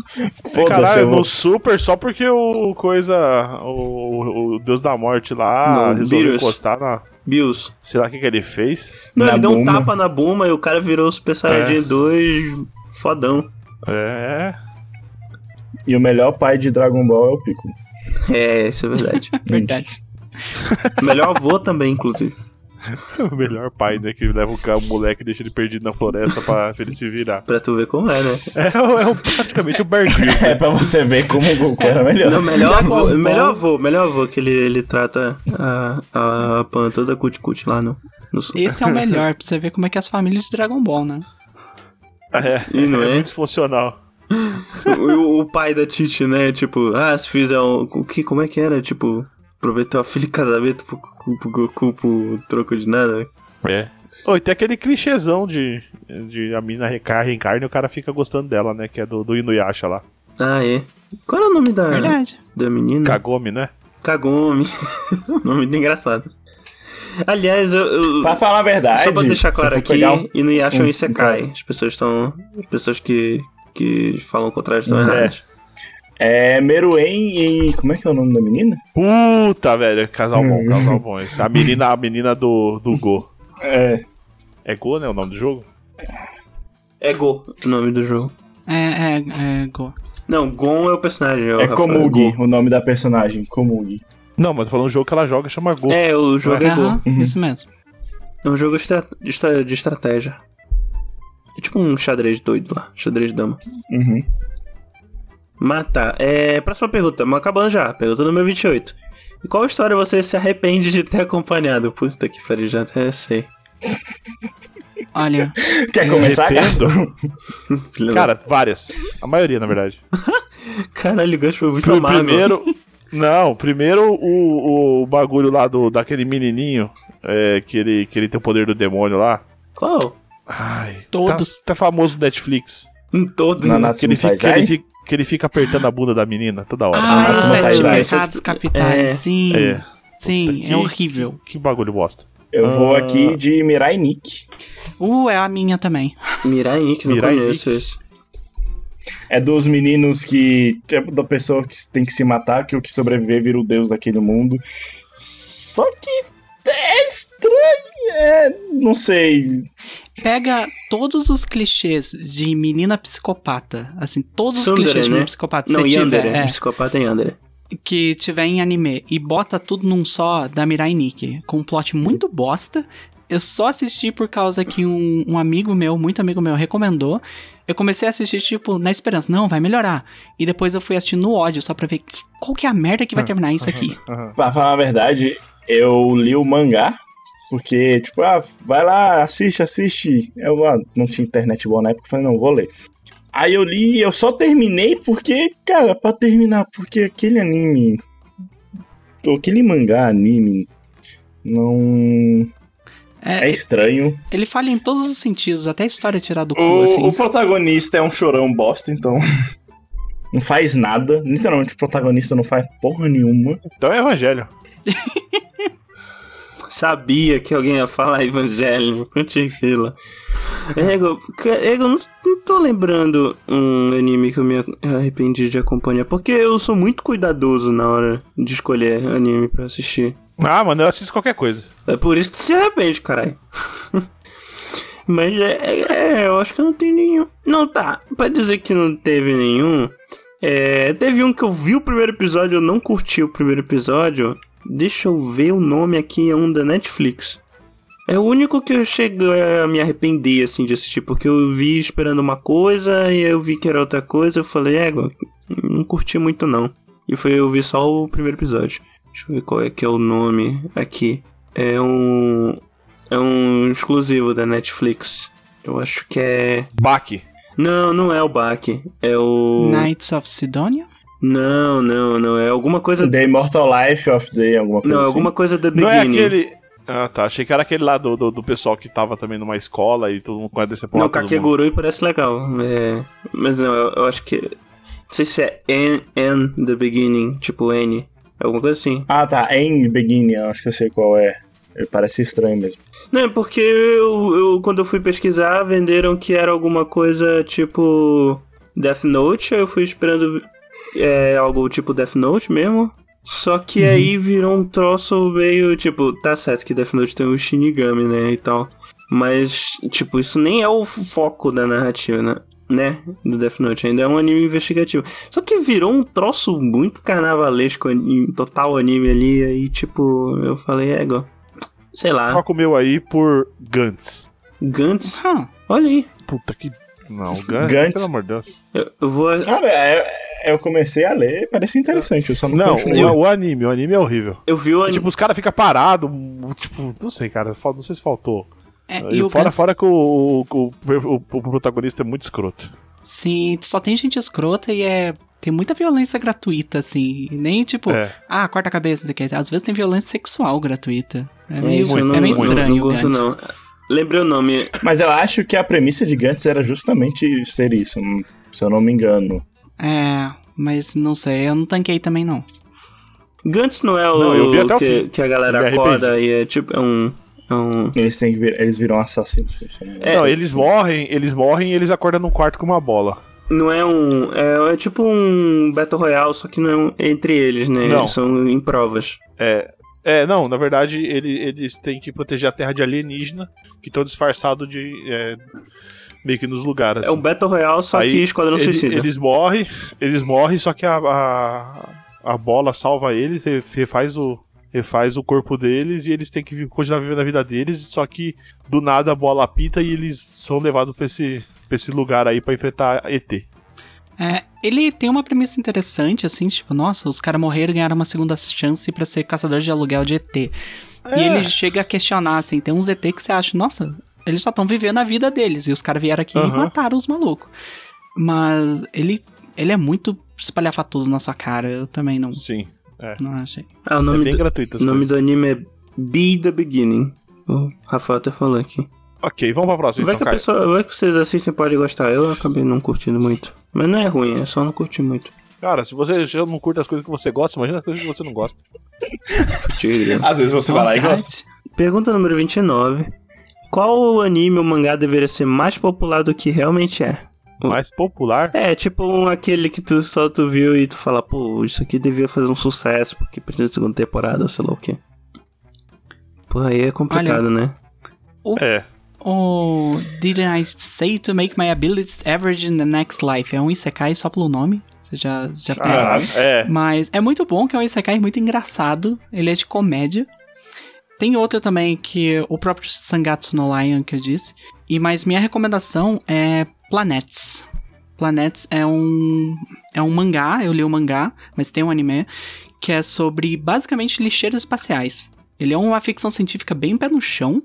Foda-se, caralho, no Super, só porque o coisa. O, o Deus da Morte lá No resolveu Beerus. encostar na. Bills. Sei lá o que, que ele fez. Não, Na ele deu um tapa na Buma e o cara virou o Super Saiyajin 2 fodão. É. E o melhor pai de Dragon Ball é o Piccolo. É, isso é verdade. Verdade. Melhor avô também, inclusive. O melhor pai, né? Que leva o, ca- o moleque e deixa ele perdido na floresta pra, pra ele se virar. Pra tu ver como é, né? É, é o- praticamente o Bear Grylls, É né? pra você ver como o Goku era melhor. Não, melhor avô, melhor avô, melhor avô que ele, ele trata a, a Pan toda cut-cut lá no, no Super. Esse é o melhor, pra você ver como é que é as famílias de Dragon Ball, né? É, E não é? muito disfuncional. O, o pai da Titi, né? Tipo, ah, se fizer um. O que, como é que era? Tipo, prometeu a filha em casamento pro, pro Goku por troco de nada. É. Oi, tem aquele clichêzão de, de a mina reca- reencarna e o cara fica gostando dela, né? Que é do, do Inuyasha lá. Ah, é. Qual era o nome da, Verdade. da menina? Kagome, né? Kagome. nome muito engraçado. Aliás, eu, eu- Pra falar a verdade. só pra deixar claro aqui, um- Inuyasha é um Isekai. As pessoas estão. Pessoas que, que falam o contrário estão É. erradas. É Meruem e. Como é que é o nome da menina? Puta, velho. Casal bom, Hum. casal bom. Esse. A menina, a menina do, do Go. É. É Go, né? O nome do jogo? É Go o nome do jogo. É, é, é, Go. Não, Gon é o personagem. É, o É Komugi, Go. o nome da personagem. Komugi. Não, mas tô falando um jogo que ela joga chama Go. É, o jogo é Go. Aham, Uhum. isso mesmo. É um jogo estra- de, estra- de estratégia. É tipo um xadrez doido lá. Xadrez dama. Uhum. Mas tá. É, próxima pergunta. Mas acabando já. Pergunta número 28. E qual história você se arrepende de ter acompanhado? Puta que pariu, já até sei. Olha, Quer começar. Cássio? Filha da- Cara, várias. A maioria, na verdade. Caralho, o gancho foi muito amargo. primeiro. Não, primeiro o, o bagulho lá do, daquele menininho é, que, ele, que ele tem o poder do demônio lá. Qual? Ai, Todos. Tá, tá famoso no Netflix. Em todos. Na né? Natsu Que ele, fica, que, ele fica, que ele fica apertando a bunda da menina toda hora. ah, os sete pecados capitais, É. sim. É. Sim, Que- é horrível. Que bagulho bosta. Eu vou Ah. aqui de Mirai Nikki. Uh, é a minha também. Mirai Nikki, não Mirai conheço Nikki. esse. É dos meninos que. Tipo, da pessoa que tem que se matar, que o que sobreviver vira o deus daquele mundo. Só que. É estranho. É. Não sei. Pega todos os clichês de menina psicopata, assim, todos os clichês de né? menina psicopata, Não, tiver, Yandere. é, Psicopata é Yandere. que tiver em anime e bota tudo num só da Mirai Nikki, com um plot muito bosta. Eu só assisti por causa que um, um amigo meu, muito amigo meu, recomendou. Eu comecei a assistir, tipo, na esperança, não, vai melhorar. E depois eu fui assistir no ódio, só pra ver que- qual que é a merda que vai terminar isso aqui. Pra falar a verdade, eu li o mangá. Porque, tipo, ah, vai lá, assiste, assiste. Eu ah, não tinha internet boa na época, falei, não, vou ler. Aí eu li, eu só terminei porque, cara, pra terminar, porque aquele anime. Aquele mangá, anime. Não. É, É estranho. Ele falha em todos os sentidos, até a história é tirada do cu, O, assim. o protagonista é um chorão bosta, então. não faz nada. Literalmente, o protagonista não faz porra nenhuma. Então é Evangelho. Sabia que alguém ia falar Evangelho. Puta fila. Ego, Ego, eu não, não tô lembrando um anime que eu me arrependi de acompanhar. Porque eu sou muito cuidadoso na hora de escolher anime pra assistir. Ah, mano, eu assisto qualquer coisa. É por isso que tu se arrepende, caralho. Mas é, é- é, eu acho que não tenho nenhum. Não, tá. Pra dizer que não teve nenhum. É, teve um que eu vi o primeiro episódio, eu não curti o primeiro episódio. Deixa eu ver o nome aqui, é um da Netflix. É o único que eu cheguei a me arrepender, assim, de assistir, porque eu vi esperando uma coisa e eu vi que era outra coisa, eu falei, é, não curti muito não. E foi eu vi só o primeiro episódio. Deixa eu ver qual é que é o nome aqui. É um. É um exclusivo da Netflix. Eu acho que é. Baque. Não, não é o Baki. É o. Knights of Sidonia? Não, não, não. É alguma coisa. The Immortal Life of the alguma coisa Não, é assim. alguma coisa da Não é Beginning. aquele. Ah, tá. Achei que era aquele lá do, do, do pessoal que tava também numa escola e todo mundo conhece esse. Não. Kakegurui parece legal. É... Mas não, eu, eu acho que. Não sei se é N, N the Beginning, tipo N. Alguma coisa assim. Ah, tá. Em Beginning, eu acho que eu sei qual é. Ele parece estranho mesmo. Não, é porque eu, eu- quando eu fui pesquisar, venderam que era alguma coisa tipo Death Note, aí eu fui esperando é, algo tipo Death Note mesmo. Só que aí virou um troço meio, tipo, tá certo que Death Note tem o Shinigami, né, e tal. Mas, tipo, isso nem é o foco da narrativa, né? Né? Do Death Note. Ainda é um anime investigativo. Só que virou um troço muito carnavalesco, total anime ali. Aí, tipo, eu falei, é, igual. Sei lá. Troca o meu aí por Gantz. Gantz? Hum, Olha aí. Puta que. Não, Gantz. Gantz. Pelo amor de Deus. Eu, eu vou. Cara, é- eu comecei a ler, parece interessante, eu só não, Não, o, o anime. O anime é horrível. Eu vi o É, anime. tipo, os caras ficam parados. Tipo, não sei, cara. Não sei se faltou. é, E e fora, fora que o, o, o- o protagonista é muito escroto. Sim, só tem gente escrota e é. Tem muita violência gratuita, assim. Nem tipo, É. ah, corta a cabeça, não sei o que. Às vezes tem violência sexual gratuita. É É meio, isso, eu não, é meio estranho. Não, não. Lembrei o nome. Mas eu acho que a premissa de Gantz era justamente ser isso, hum, se eu não me engano. É, mas não sei, eu não tanquei também não. Gantz não é o Não, eu vi até o que, que a galera acorda e é tipo, é um... É um... Eles têm que vir, eles viram assassinos. É. Não, eles morrem, eles morrem e eles acordam num quarto com uma bola. Não é um. É, é tipo um Battle Royale, só que não é um, entre eles, né? Não. Eles são em provas. É. É, não, na verdade, ele- eles têm que proteger a terra de alienígena, que estão disfarçados de. é, meio que nos lugares. É um Battle Royale, só Aí, que Esquadrão ele- Suicida. Eles morrem, eles morrem, só que a, a, a bola salva eles, re- refaz o, refaz o corpo deles e eles têm que continuar vivendo a vida deles, só que do nada a bola apita e eles são levados pra esse, pra esse lugar aí pra enfrentar ET. É, ele tem uma premissa interessante, assim, tipo, nossa, os caras morreram e ganharam uma segunda chance pra ser caçador de aluguel de ET. E É. ele chega a questionar, assim, tem uns ET que você acha, nossa, eles só estão vivendo a vida deles, e os caras vieram aqui e Aham. mataram os malucos. Mas ele, ele é muito espalhafatoso na sua cara, eu também não, Sim. não achei. Ah, o É nome, bem do, gratuito. o nome coisas. do anime é Be the Beginning. O Rafael até falou aqui. Ok, vamos pra próxima. vai então, que a Caio. pessoa. Vai que vocês assistem pode gostar. Eu acabei não curtindo muito. Mas não é ruim, é só não curti muito. Cara, se você já não curte as coisas que você gosta, imagina as coisas que você não gosta. Às vezes você vai lá e gosta. Pergunta número 29. Qual anime ou mangá deveria ser mais popular do que realmente é? Mais popular. É, tipo um, aquele que tu só tu viu e tu fala, pô, isso aqui devia fazer um sucesso porque precisa de segunda temporada, ou sei lá o quê. Pô, aí é complicado, né? É. O Didn't I Say to Make My Abilities Average in the Next Life? É um Isekai só pelo nome. Você já, já pega. Caralho. É. Mas é muito bom, que é um Isekai muito engraçado. Ele é de comédia. Tem outro também que o próprio Sangatsu no Lion que eu disse. E mas minha recomendação é Planets. Planets é um é um mangá, eu li o mangá, mas tem um anime que é sobre basicamente lixeiros espaciais. Ele é uma ficção científica bem pé no chão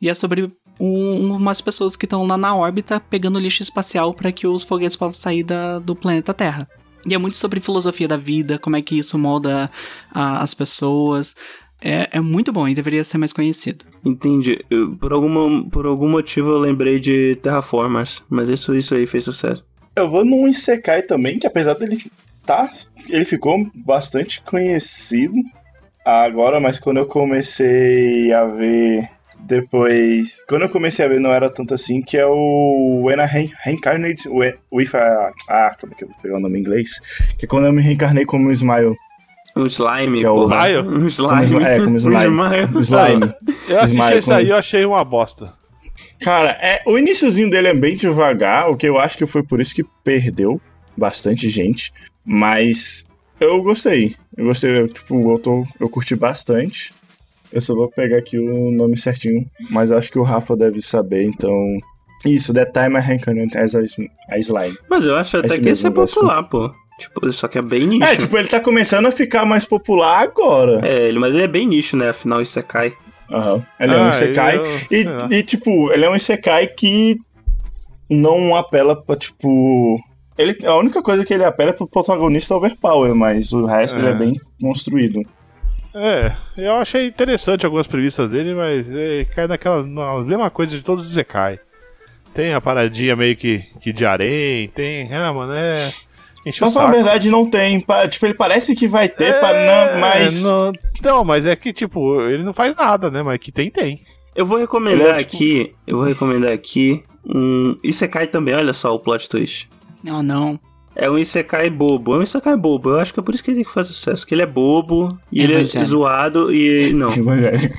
e é sobre um- umas pessoas que estão lá na órbita pegando lixo espacial para que os foguetes possam sair da- do planeta Terra. E é muito sobre filosofia da vida, como é que isso molda a- as pessoas. É, é muito bom e deveria ser mais conhecido. Entendi. Eu- por, alguma, por algum motivo eu lembrei de Terraformers, mas isso, isso aí fez sucesso. Eu vou num Isekai também, que apesar dele tá. Ele ficou bastante conhecido agora, mas quando eu comecei a ver depois. Quando eu comecei a ver não era tanto assim, que é o When I Re- Reincarnate Wi- with a. Ah, como é que eu vou pegar o nome em inglês? Que é quando eu me reencarnei como um Smile. Um slime, Que é o- porra. Maio? Um slime. é, como Um slime. slime. Slime. Eu assisti Smile esse com- aí e eu achei uma bosta. Cara, é, o iníciozinho dele é bem devagar, o que eu acho que foi por isso que perdeu bastante gente. Mas eu gostei. Eu gostei, eu, tipo, eu, tô, eu curti bastante. Eu só vou pegar aqui o nome certinho, mas eu acho que o Rafa deve saber, então. Isso, The Time I Reincarnate as a, a Slime. Mas eu acho até Esse que esse é popular, pô. Tipo, só que é bem nicho. É, tipo, ele tá começando a ficar mais popular agora. É, ele, mas ele é bem nicho, né? Afinal, isso é Kai. Aham. Ele é um Ah, Isekai. lá. E, e, tipo, ele é um Isekai que não apela pra, tipo. Ele, a única coisa que ele apela é pro protagonista overpower, mas o resto É. ele é bem construído. É, eu achei interessante algumas previstas dele, mas é, cai naquela na mesma coisa de todos os Zekai. Tem a paradinha meio que, que de harém, tem. Ah, mano, é. Enche Mas na verdade não tem. Tipo, ele parece que vai ter, É, não, mas. Não, não, mas é que, tipo, ele não faz nada, né? Mas que tem, tem. Eu vou recomendar é, tipo- aqui. Eu vou recomendar aqui um. Isekai também, olha só o plot twist. Oh, não. É um Isekai bobo. É um Isekai bobo. Eu acho que é por isso que ele faz sucesso. Que ele é bobo e ele é zoado e. Não. Evangelho.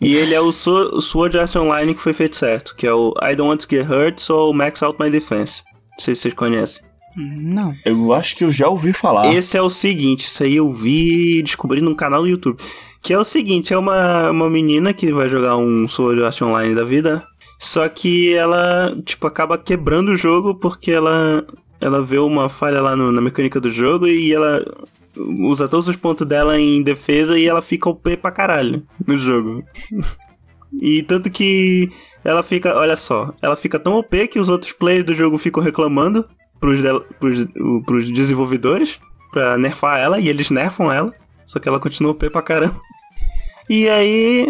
E ele é o, Swo- o Sword Art Online que foi feito certo. Que é o I Don't Want to Get Hurt, so Max Out My Defense. Não sei se vocês conhecem. Não. Eu acho que eu já ouvi falar. Esse é o seguinte, isso aí eu vi descobri num canal do YouTube. Que é o seguinte, é uma, uma menina que vai jogar um Sword Art Online da vida. Só que ela, tipo, acaba quebrando o jogo porque ela, ela vê uma falha lá no- na mecânica do jogo e ela usa todos os pontos dela em defesa e ela fica OP pra caralho no jogo. E tanto que ela fica, olha só, ela fica tão OP que os outros players do jogo ficam reclamando pros, del- pros, pros desenvolvedores pra nerfar ela e eles nerfam ela. Só que ela continua OP pra caramba. E aí.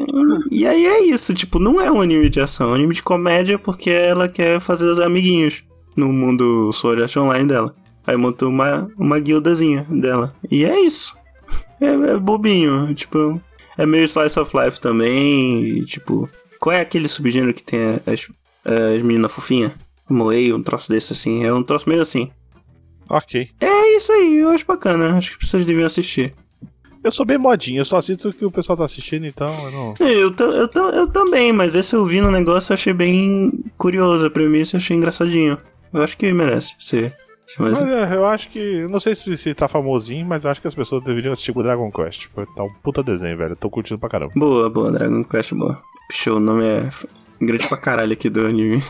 E aí é isso, tipo, não é um anime de ação, é um anime de comédia porque ela quer fazer os amiguinhos no mundo Sword Art Online dela. Aí montou uma, uma guildazinha dela. E é isso. É, é bobinho, tipo. É meio slice of life também. e, tipo. Qual é aquele subgênero que tem as, as meninas fofinhas? Moei, um troço desse assim. É um troço meio assim. Ok. É isso aí, eu acho bacana. Acho que vocês deviam assistir. Eu sou bem modinho, eu só assisto o que o pessoal tá assistindo, então eu não. É, Eu, eu, eu também, mas esse eu vi no negócio eu achei bem curioso. A premissa eu achei engraçadinho. Eu acho que merece ser. ser mais... Mas é, eu acho que. Não sei se, se tá famosinho, mas acho que as pessoas deveriam assistir o Dragon Quest. Tá um puta desenho, velho. Eu tô curtindo pra caramba. Boa, boa, Dragon Quest, boa. Show, o nome é grande pra caralho aqui do anime.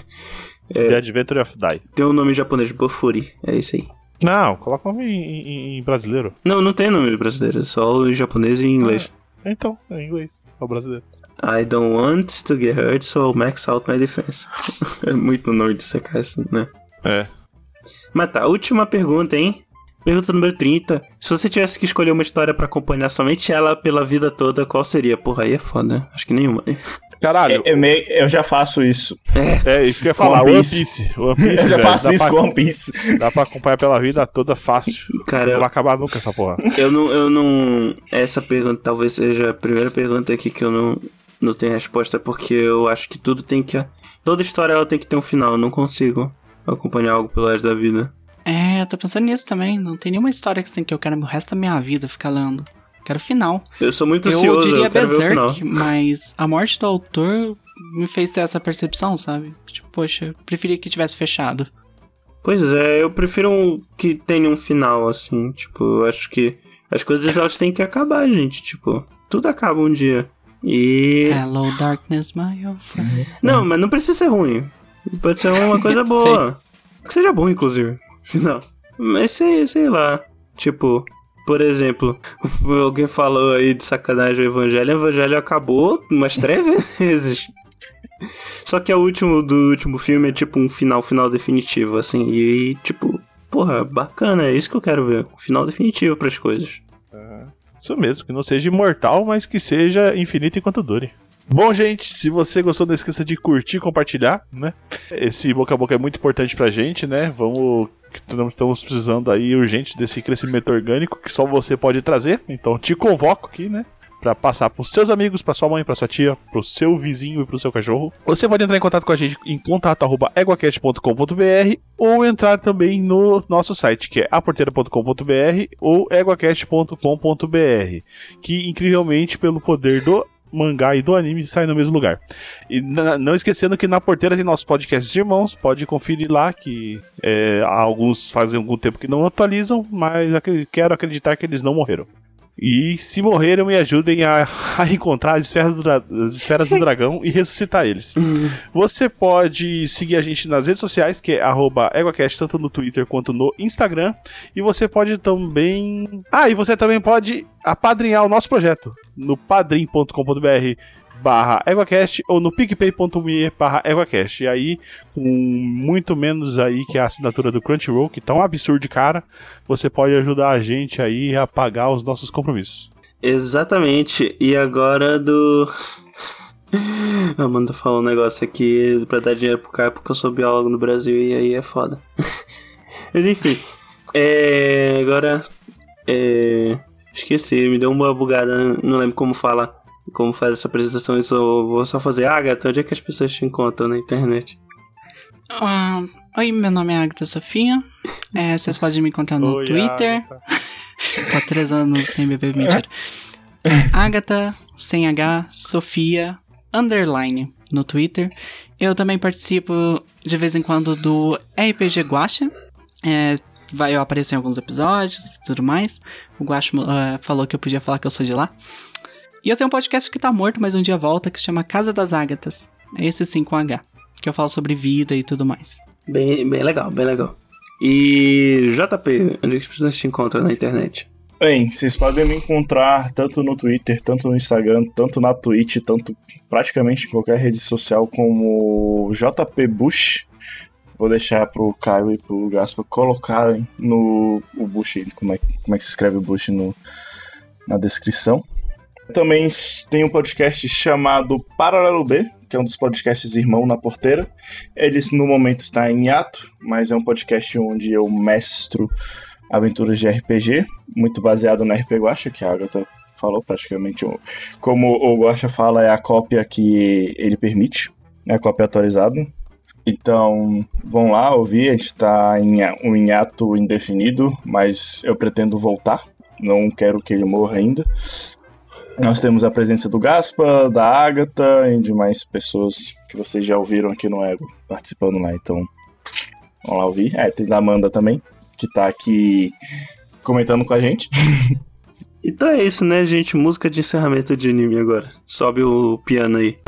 The Adventure of Die. Tem o nome japonês, Bofuri, é isso aí. Não, coloca o nome em, em- em brasileiro. Não, não tem nome brasileiro, é só o japonês e inglês. Então, é em inglês. É o brasileiro. I don't want to get hurt, so I'll max out my defense. é muito no nome de CKS, né? É. Mas tá, última pergunta, hein? Pergunta número 30. Se você tivesse que escolher uma história pra acompanhar somente ela pela vida toda, qual seria? Porra, aí é foda. Acho que nenhuma. Caralho, Eu, meio- eu já faço isso. é isso que eu ia falar. One One Piece. Piece. One Piece, Eu já velho, faço dá isso pra, com One Piece. Dá pra acompanhar pela vida toda fácil. Cara, Não eu, vai acabar nunca essa porra. eu não, eu não. Essa pergunta talvez seja a primeira pergunta aqui que eu não, não tenho resposta, porque eu acho que tudo tem que. Toda história ela tem que ter um final. Eu não consigo acompanhar algo pelo resto da vida. É, eu tô pensando nisso também. Não tem nenhuma história que, assim, que eu quero o resto da minha vida ficar lendo. Quero final. Eu sou muito eu ansioso, diria eu quero ver o final. Berserk, mas a morte do autor me fez ter essa percepção, sabe? Tipo, poxa, eu preferia que tivesse fechado. Pois é, eu prefiro um- que tenha um final, assim. Tipo, eu acho que as coisas elas têm que acabar, gente. Tipo, tudo acaba um dia. E. Hello, darkness, my old friend. Não, mas não precisa ser ruim. Pode ser uma coisa boa. Que seja bom, inclusive. Final. Mas sei, sei lá. Tipo, por exemplo, alguém falou aí de sacanagem o Evangelho. O Evangelho acabou umas três vezes. Só que o último do último filme é tipo um final, final definitivo, assim. E tipo, porra, bacana, é isso que eu quero ver. Um final definitivo pras coisas. Isso mesmo, que não seja imortal, mas que seja infinito enquanto dure. Bom, gente, se você gostou, não esqueça de curtir e compartilhar, né? Esse boca a boca é muito importante pra gente, né? Vamos. Estamos precisando aí urgente desse crescimento orgânico que só você pode trazer. Então te convoco aqui, né? Pra passar pros seus amigos, pra sua mãe, pra sua tia, pro seu vizinho e pro seu cachorro. Você pode entrar em contato com a gente em contato.eguacast.com.br ou entrar também no nosso site, que é aporteira.com.br ou eguacast.com.br que incrivelmente pelo poder do mangá e do anime sai no mesmo lugar. E não esquecendo que na porteira tem nossos podcasts irmãos, pode conferir lá que é, alguns fazem algum tempo que não atualizam, mas acre- quero acreditar que eles não morreram. E se morreram, me ajudem a, a encontrar as esferas, do, as esferas do dragão e ressuscitar eles. Você pode seguir a gente nas redes sociais, que é arroba EguaCast, tanto no Twitter quanto no Instagram. E você pode também. Ah, e você também pode apadrinhar o nosso projeto no padrim.com.br barra EguaCast ou no picpay.me barra EguaCast. E aí, com muito menos aí que a assinatura do Crunchyroll, que tá um absurdo cara, você pode ajudar a gente aí a pagar os nossos compromissos. Exatamente. E agora do. Amanda falou um negócio aqui pra dar dinheiro pro cara porque eu sou biólogo no Brasil e aí é foda. Mas enfim. É. Agora. É. Esqueci, me deu uma bugada, não lembro como fala. Como faz essa apresentação, isso eu vou só fazer. Agatha, onde é que as pessoas te encontram na internet? Ah, oi, meu nome é Agatha Sofia. É, vocês podem me encontrar no Oi, Twitter. Agatha. Tô há três anos sem beber, mentira. É, Agatha, sem H, Sofia, underline, no Twitter. Eu também participo de vez em quando do RPG Guacha. É, vai eu aparecer em alguns episódios e tudo mais. O Guacha eh, falou que eu podia falar que eu sou de lá. E eu tenho um podcast que tá morto, mas um dia volta, que se chama Casa das Ágatas. É esse sim com H. Que eu falo sobre vida e tudo mais. Bem, bem legal, bem legal. E JP, onde é que as pessoas te encontram na internet? Bem, vocês podem me encontrar tanto no Twitter, tanto no Instagram, tanto na Twitch, tanto praticamente em qualquer rede social como JP Bush. Vou deixar pro Caio e pro Gaspa colocarem no o Bush, como é, como é que se escreve o Bush no, na descrição. Também tem um podcast chamado Paralelo B, que é um dos podcasts irmão na porteira. Eles no momento está em hiato, mas é um podcast onde eu mestro aventuras de RPG, muito baseado no RPG Guacha, que a Agatha falou praticamente. Como o Guacha fala, é a cópia que ele permite, é a cópia atualizada. Então, vão lá ouvir, a gente tá em um hiato indefinido, mas eu pretendo voltar, não quero que ele morra ainda. Nós temos a presença do Gaspa, da Agatha e de mais pessoas que vocês já ouviram aqui no Ego participando lá, então vamos lá ouvir. É, tem da Amanda também, que tá aqui comentando com a gente. Então é isso, né, gente? Música de encerramento de anime agora. Sobe o piano aí.